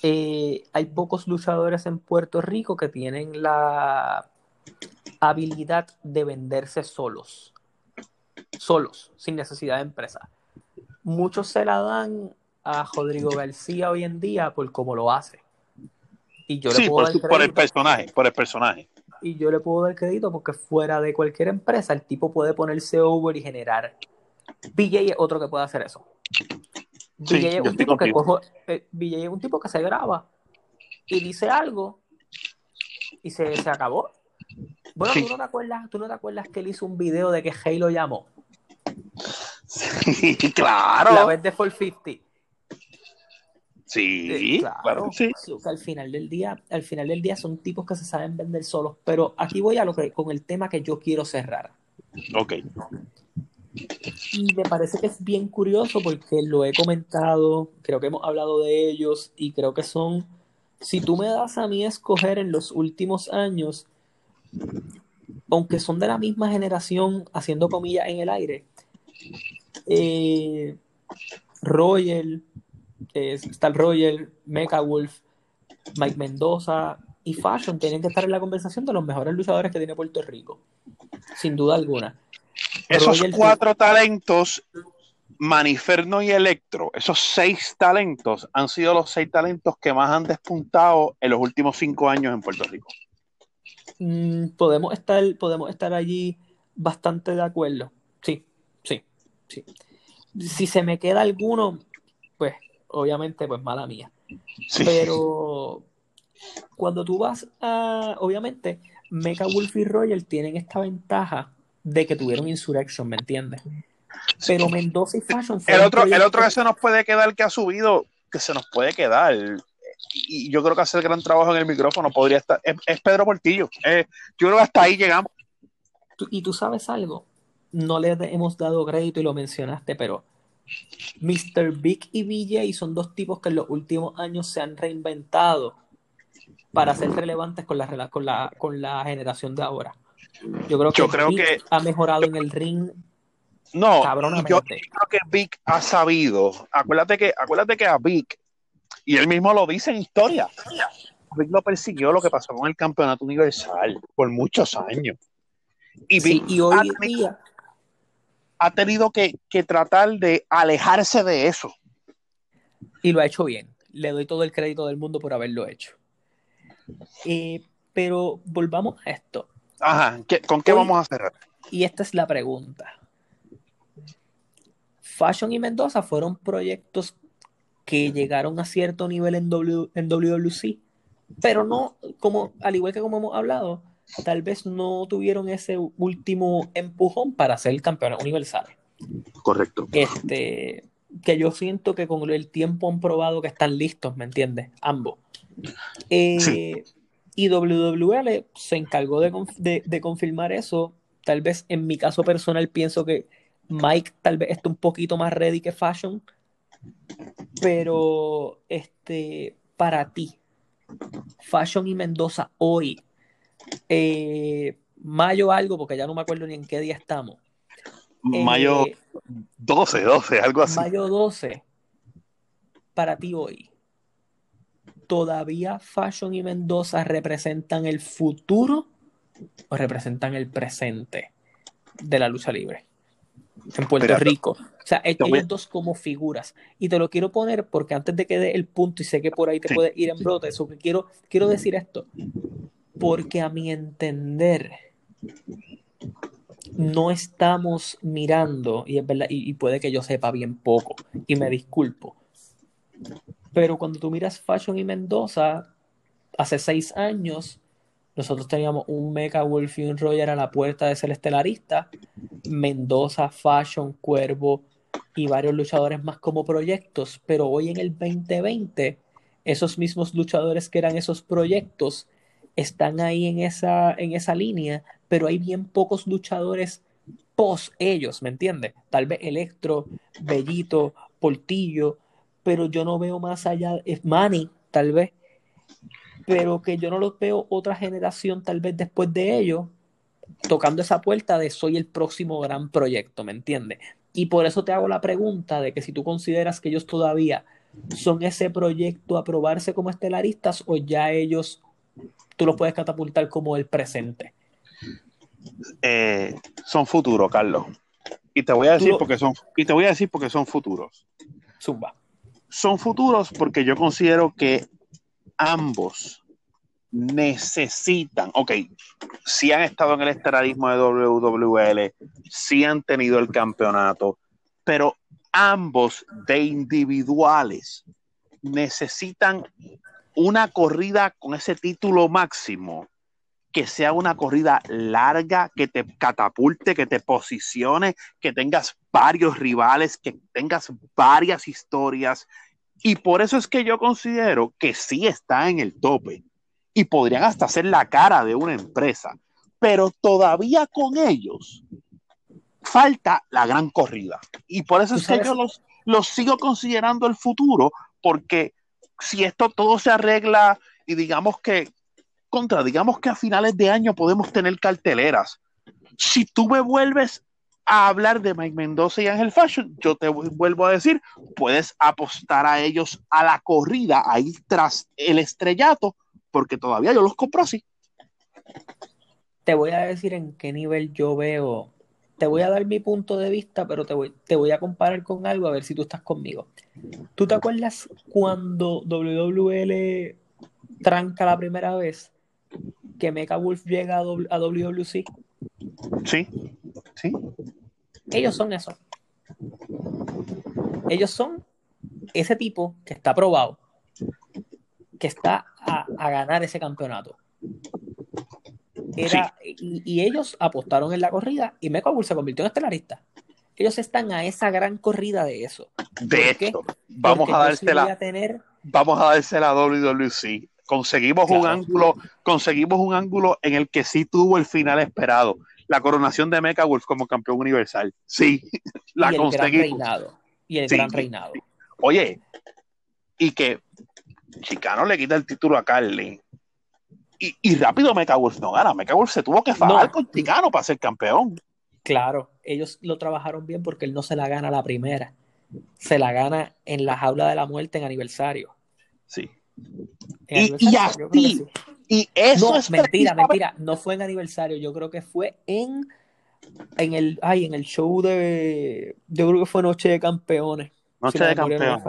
eh, hay pocos luchadores en Puerto Rico que tienen la habilidad de venderse solos. Solos, sin necesidad de empresa. Muchos se la dan a Rodrigo García hoy en día por cómo lo hace. Y yo sí, le puedo por, dar por el personaje, por el personaje y yo le puedo dar crédito porque fuera de cualquier empresa el tipo puede ponerse over y generar. BJ es otro que puede hacer eso. Sí, BJ, es un tipo que cojo, eh, BJ es un tipo que se graba y dice algo y se, se acabó. Bueno, sí. ¿tú, no te acuerdas, ¿tú no te acuerdas que él hizo un video de que Hey lo llamó? Sí, claro. La vez de 450. Sí, claro, claro sí. Al final del día, al final del día son tipos que se saben vender solos. Pero aquí voy a lo que con el tema que yo quiero cerrar. Ok. Y me parece que es bien curioso porque lo he comentado, creo que hemos hablado de ellos y creo que son, si tú me das a mí escoger en los últimos años, aunque son de la misma generación, haciendo comillas en el aire, eh, Royal, eh, Star Royal, Mecha Wolf, Mike Mendoza y Fashion tienen que estar en la conversación de los mejores luchadores que tiene Puerto Rico, sin duda alguna. Esos cuatro talentos, Maniferno y Electro, esos seis talentos han sido los seis talentos que más han despuntado en los últimos cinco años en Puerto Rico. Mm, podemos, estar, podemos estar allí bastante de acuerdo. Sí, sí, sí. Si se me queda alguno, pues obviamente, pues mala mía. Sí. Pero cuando tú vas a, obviamente, Mecha Wolf y Royal tienen esta ventaja de que tuvieron Insurrection, ¿me entiendes? Pero Mendoza y Fashion el otro, el otro que se nos puede quedar que ha subido, que se nos puede quedar, y yo creo que hace el gran trabajo en el micrófono podría estar, es, es Pedro Portillo. Eh, yo creo que hasta ahí llegamos. Y tú sabes algo, no le hemos dado crédito y lo mencionaste, pero Mr. Big y BJ son dos tipos que en los últimos años se han reinventado para ser relevantes con la, con la, con la generación de ahora. Yo creo que, yo creo Vic que ha mejorado en el ring. No, yo creo que Vic ha sabido. Acuérdate que, acuérdate que a Vic, y él mismo lo dice en historia, Vic lo persiguió lo que pasó con el campeonato universal por muchos años. Y, Sí, Vic y hoy ha, en tenido, día, ha tenido que, que tratar de alejarse de eso. y lo ha hecho bien. Le doy todo el crédito del mundo por haberlo hecho. Eh, pero volvamos a esto. Ajá, ¿qué- ¿con qué Hoy- vamos a cerrar? Y esta es la pregunta. Fashion y Mendoza fueron proyectos que llegaron a cierto nivel en, w, en WWC, pero no, como, al igual que como hemos hablado, tal vez no tuvieron ese último empujón para ser campeones universales. Correcto. Este, que yo siento que con el tiempo han probado que están listos, ¿me entiendes? Ambos. Eh, y WWL se encargó de, de, confirmar eso. Tal vez en mi caso personal pienso que Mike tal vez esté un poquito más ready que Fashion. Pero este, para ti, Fashion y Mendoza hoy, eh, mayo algo, porque ya no me acuerdo ni en qué día estamos. Mayo 12, eh, 12, algo así. Mayo 12, para ti hoy, ¿todavía Fashion y Mendoza representan el futuro o representan el presente de la lucha libre en Puerto Rico? O sea, ellos dos como figuras. Y te lo quiero poner porque antes de que dé el punto, y sé que por ahí te puede ir en brote, eso que quiero, quiero decir esto. Porque a mi entender, no estamos mirando, y es verdad, y, puede que yo sepa bien poco, y me disculpo, pero cuando tú miras Fashion y Mendoza, hace seis años, nosotros teníamos un Mecha Wolf y un Roger a la puerta de ser estelarista, Mendoza, Fashion, Cuervo y varios luchadores más como proyectos, pero hoy en el 2020, esos mismos luchadores que eran esos proyectos están ahí en esa, en esa línea pero hay bien pocos luchadores post ellos, ¿me entiendes? Tal vez Electro, Bellito, Portillo, pero yo no veo más allá, es Manny, tal vez, pero que yo no los veo otra generación tal vez después de ellos tocando esa puerta de soy el próximo gran proyecto, ¿me entiendes? Y por eso te hago la pregunta de que si tú consideras que ellos todavía son ese proyecto a probarse como estelaristas o ya ellos tú los puedes catapultar como el presente. Eh, son futuros, Carlos. Y te voy a decir porque son y te voy a decir porque son futuros. Zumba. Son futuros porque yo considero que ambos necesitan, ok, si han estado en el estelarismo de WWL, si han tenido el campeonato, pero ambos de individuales necesitan una corrida con ese título máximo que sea una corrida larga, que te catapulte, que te posicione, que tengas varios rivales, que tengas varias historias. Y por eso es que yo considero que sí está en el tope y podrían hasta ser la cara de una empresa, pero todavía con ellos falta la gran corrida. Y por eso es que yo los, los sigo considerando el futuro, porque si esto todo se arregla y digamos que contra, digamos que a finales de año podemos tener carteleras. Si tú me vuelves a hablar de Mike Mendoza y Ángel Fashion, yo te vuelvo a decir, puedes apostar a ellos a la corrida ahí tras el estrellato, porque todavía yo los compro así. Te voy a decir en qué nivel yo veo, te voy a dar mi punto de vista, pero te voy, a comparar con algo a ver si tú estás conmigo. ¿Tú te acuerdas cuando WWL tranca la primera vez? que Mecha Wolf llega a, WWC? Sí, sí. Ellos son eso. Ellos son ese tipo que está probado, que está a, ganar ese campeonato. Era, y, ellos apostaron en la corrida y Wolf se convirtió en estelarista. Ellos están a esa gran corrida de eso. De hecho, vamos a dársela. Tener... Vamos a dársela a WWC conseguimos un ángulo, conseguimos un ángulo en el que sí tuvo el final esperado. La coronación de Mecha Wolf como campeón universal. Sí, la y el conseguimos. Gran reinado. Y el gran reinado. Oye, y que Chicano le quita el título a Carly. Y, rápido Mecha Wolf no gana. Mecha Wolf se tuvo que fajar con Chicano para ser campeón. Claro, ellos lo trabajaron bien porque él no se la gana la primera. Se la gana en la jaula de la muerte en aniversario. Sí. Y, así. Y eso no, es mentira, mentira. No fue en aniversario. Yo creo que fue en, en el, ay, en el show de, yo creo que fue Noche de Campeones. Noche de Campeones.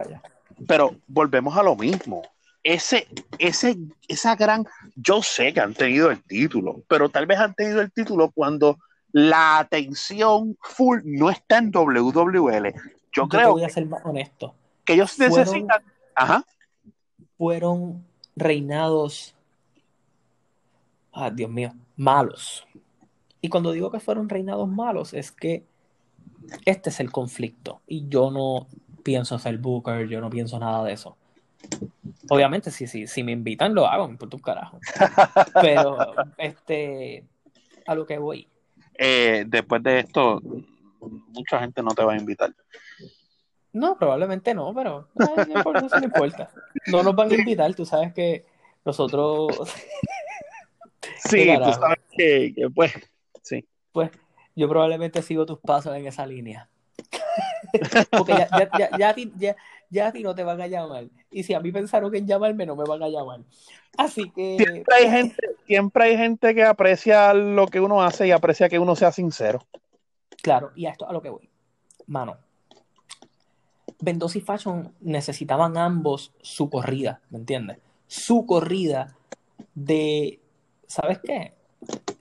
Pero volvemos a lo mismo. Ese, ese, esa gran, yo sé que han tenido el título, pero tal vez han tenido el título cuando la atención full no está en WWL. yo, creo. voy a ser más honesto. Que ellos necesitan. Ajá. Fueron reinados. Ah, Dios mío, malos. Y cuando digo que fueron reinados malos, es que este es el conflicto. Y yo no pienso ser Booker, yo no pienso nada de eso. Obviamente, si, si, si me invitan, lo hago, me importa un carajo. Pero, este, a lo que voy. Eh, después de esto, mucha gente no te va a invitar. No, probablemente no, pero no, por eso no importa. No nos van a invitar, tú sabes que nosotros. sí, tú sabes que, pues, sí. Pues yo probablemente sigo tus pasos en esa línea. Porque ya, ya, ya, ya, ya a ti no te van a llamar. Y si a mí pensaron que en llamarme, no me van a llamar. Así que. Siempre hay gente, siempre hay gente que aprecia lo que uno hace y aprecia que uno sea sincero. Claro, y a esto a lo que voy. Mano. Mendoza y Fashion necesitaban ambos su corrida, ¿me entiendes? Su corrida de. ¿Sabes qué?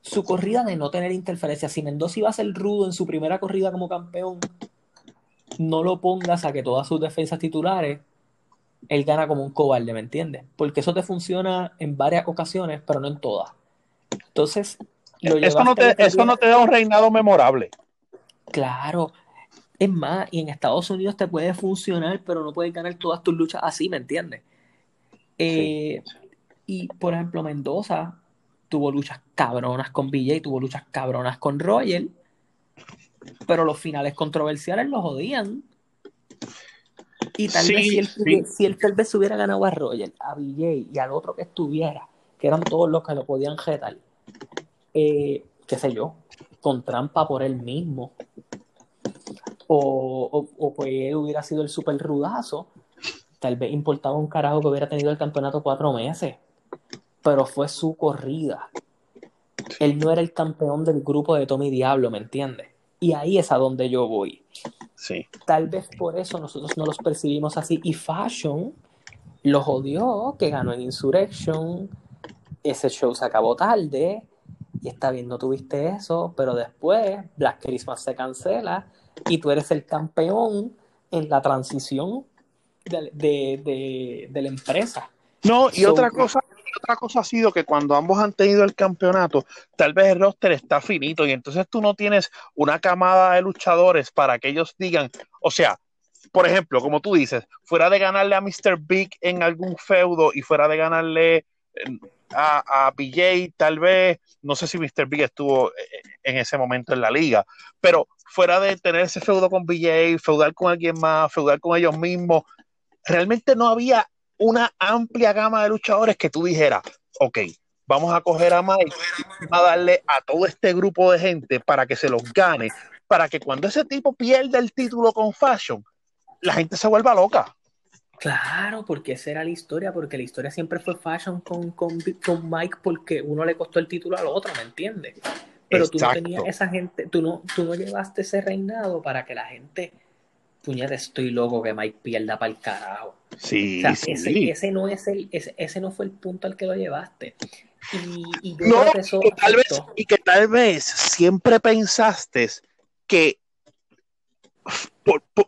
Su corrida de no tener interferencia. Si Mendoza iba a ser rudo en su primera corrida como campeón, no lo pongas a que todas sus defensas titulares él gana como un cobarde, ¿me entiendes? Porque eso te funciona en varias ocasiones, pero no en todas. Entonces, eso, no te, eso no te da un reinado memorable. Claro. Es más, y en Estados Unidos te puede funcionar, pero no puedes ganar todas tus luchas así, ¿me entiendes? Eh, y, por ejemplo, Mendoza tuvo luchas cabronas con BJ, tuvo luchas cabronas con Royal, pero los finales controversiales los odian. Y tal vez si él, si él, tal vez hubiera ganado a Roger, a BJ y al otro que estuviera, que eran todos los que lo podían jetar, eh, qué sé yo, con trampa por él mismo, o, o, pues él hubiera sido el super rudazo, tal vez importaba un carajo que hubiera tenido el campeonato cuatro meses, pero fue su corrida. Él no era el campeón del grupo de Tommy Diablo, ¿me entiendes? Y ahí es a donde yo voy. Sí. Tal vez por eso nosotros no los percibimos así. Y Fashion los odió, que ganó en Insurrection. Ese show se acabó tarde. Y está bien, no tuviste eso. Pero después Black Christmas se cancela. Y tú eres el campeón en la transición de, la empresa. No, y otra cosa otra cosa ha sido que cuando ambos han tenido el campeonato, tal vez el roster está finito y entonces tú no tienes una camada de luchadores para que ellos digan, o sea, por ejemplo, como tú dices, fuera de ganarle a Mr. Big en algún feudo y fuera de ganarle eh, a, a BJ, tal vez, no sé si Mr. Big estuvo eh, en ese momento en la liga, pero fuera de tener ese feudo con BJ, feudar con alguien más, feudar con ellos mismos, realmente no había una amplia gama de luchadores que tú dijeras, ok, vamos a coger a Mike a darle a todo este grupo de gente para que se los gane, para que cuando ese tipo pierda el título con Fashion, la gente se vuelva loca. Claro, porque esa era la historia, porque la historia siempre fue Fashion con, con, con Mike porque uno le costó el título al otro, ¿me entiendes? Pero tú no tenías esa gente, tú no, tú no llevaste ese reinado para que la gente puñete, estoy loco que Mike pierda para el carajo. Sí, sí. Ese, no es el, ese, no fue el punto al que lo llevaste. Y, no, que tal vez, y que tal vez siempre pensaste que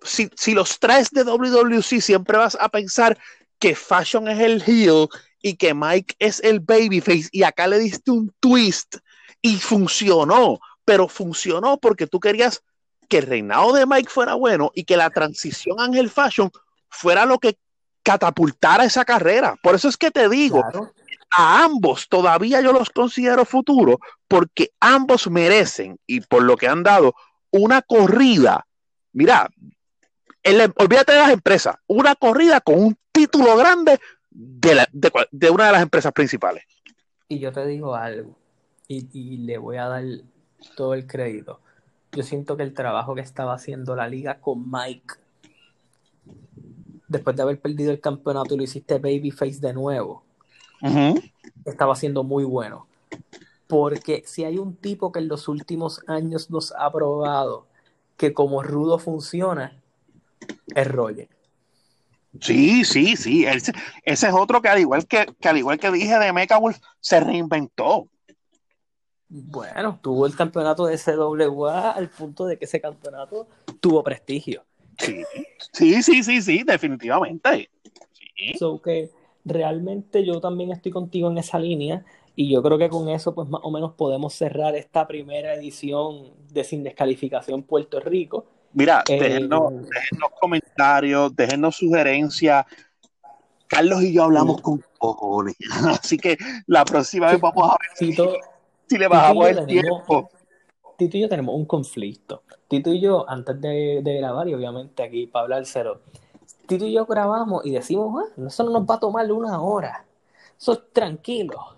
si, si, los traes de WWC siempre vas a pensar que Fashion es el heel y que Mike es el babyface y acá le diste un twist y funcionó, pero funcionó porque tú querías que el reinado de Mike fuera bueno y que la transición Ángel Fashion fuera lo que catapultara esa carrera. Por eso es que te digo, a ambos todavía yo los considero futuros porque ambos merecen y por lo que han dado una corrida. Mira, olvídate de las empresas, una corrida con un título grande de, de, una de las empresas principales. Y yo te digo algo, y, y le voy a dar todo el crédito yo siento que el trabajo que estaba haciendo la liga con Mike, después de haber perdido el campeonato y lo hiciste babyface de nuevo, estaba siendo muy bueno. Porque si hay un tipo que en los últimos años nos ha probado que como rudo funciona, es Roger. Sí, sí, sí. Ese, es otro que al igual que, que, al igual que dije de Mecha Wolf, se reinventó. Bueno, tuvo el campeonato de CWA al punto de que ese campeonato tuvo prestigio. Sí, sí, sí, sí, sí definitivamente. Sí. So que realmente yo también estoy contigo en esa línea y yo creo que con eso pues más o menos podemos cerrar esta primera edición de Sin Descalificación Puerto Rico. Mira, eh, déjenos, comentarios, déjenos sugerencias. Carlos y yo hablamos con cojones, así que la próxima vez vamos a ver si, le bajamos el tiempo. Tito y yo tenemos un conflicto. Tito y yo, antes de, grabar, y obviamente aquí para hablar cero, Tito y yo grabamos y decimos, ah, eso no nos va a tomar una hora. Eso es tranquilo.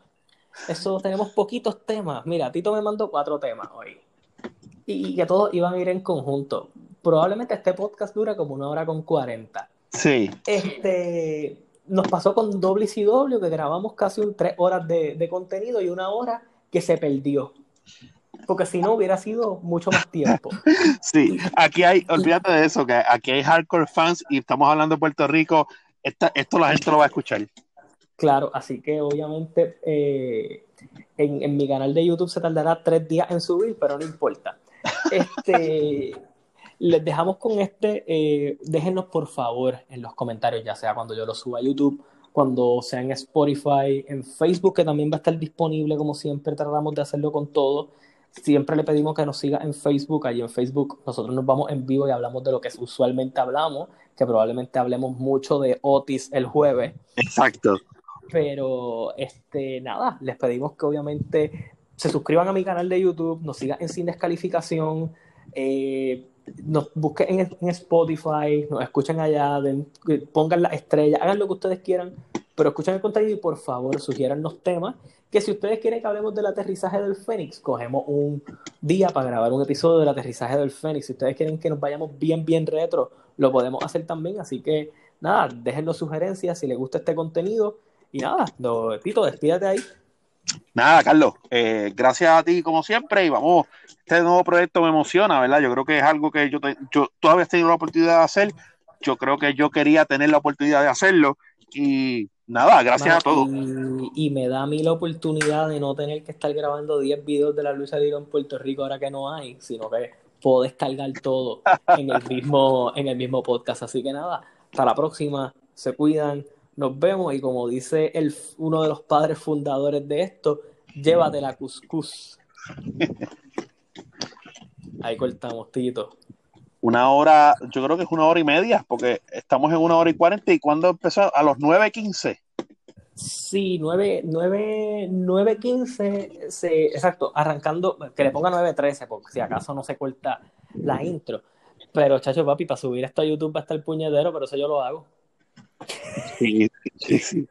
Eso tenemos poquitos temas. Mira, Tito me mandó cuatro temas hoy. Y, que todos iban a ir en conjunto. Probablemente este podcast dura como una hora con cuarenta. Sí. Este, nos pasó con WCW que grabamos casi un tres horas de, de contenido y una hora que se perdió porque si no hubiera sido mucho más tiempo. Sí, aquí hay, olvídate de eso, que aquí hay hardcore fans y estamos hablando de Puerto Rico, esto la gente lo va a escuchar. Claro, así que obviamente eh, en, mi canal de YouTube se tardará tres días en subir, pero no importa. Este, les dejamos con este, eh, déjenos por favor en los comentarios, ya sea cuando yo lo suba a YouTube, cuando sea en Spotify, en Facebook, que también va a estar disponible, como siempre tratamos de hacerlo con todo siempre le pedimos que nos siga en Facebook. Allí en Facebook nosotros nos vamos en vivo y hablamos de lo que usualmente hablamos, que probablemente hablemos mucho de Otis el jueves. Exacto. Pero, este, nada, les pedimos que obviamente se suscriban a mi canal de YouTube, nos sigan en Sin Descalificación, eh, nos busquen en, Spotify, nos escuchen allá, pongan la estrella, hagan lo que ustedes quieran, pero escuchen el contenido y por favor sugieran los temas que si ustedes quieren que hablemos del aterrizaje del Fénix, cogemos un día para grabar un episodio del aterrizaje del Fénix. Si ustedes quieren que nos vayamos bien, bien retro, lo podemos hacer también. Así que nada, déjenos sugerencias si les gusta este contenido. Y nada, lo, Tito, despídate ahí. Nada, Carlos, eh, gracias a ti como siempre y vamos, este nuevo proyecto me emociona, ¿verdad? Yo creo que es algo que yo, te, yo tú habías tenido la oportunidad de hacer, yo creo que yo quería tener la oportunidad de hacerlo y nada, gracias a todos. Y, me da a mí la oportunidad de no tener que estar grabando 10 videos de la lucha libre en Puerto Rico ahora que no hay, sino que puedo descargar todo en el mismo, en el mismo podcast. Así que nada, hasta la próxima, se cuidan, nos vemos y como dice el, uno de los padres fundadores de esto, llévate la cuscús. Ahí cortamos, Tito una hora, yo creo que es una hora y media, porque estamos en una hora y cuarenta. ¿Y cuándo empezó? A los nueve quince. Sí, nueve, nueve, nueve quince, exacto, arrancando, que le ponga nueve trece, porque si acaso no se corta la intro. Pero, chacho, papi, para subir esto a YouTube va a estar el puñetero, pero eso yo lo hago. Sí, sí, sí.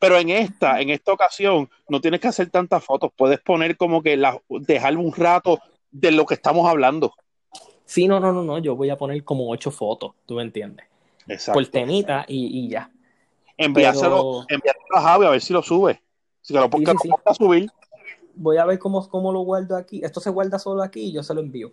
Pero en esta, en esta ocasión, no tienes que hacer tantas fotos, puedes poner como que la, dejar un rato de lo que estamos hablando. Sí, no, no, no, no, yo voy a poner como ocho fotos, tú me entiendes. Exacto. Por temita y, ya. Enviárselo, a Javi a ver si lo sube. Si lo ponga, a subir. Voy a ver cómo, cómo lo guardo aquí. Esto se guarda solo aquí y yo se lo envío.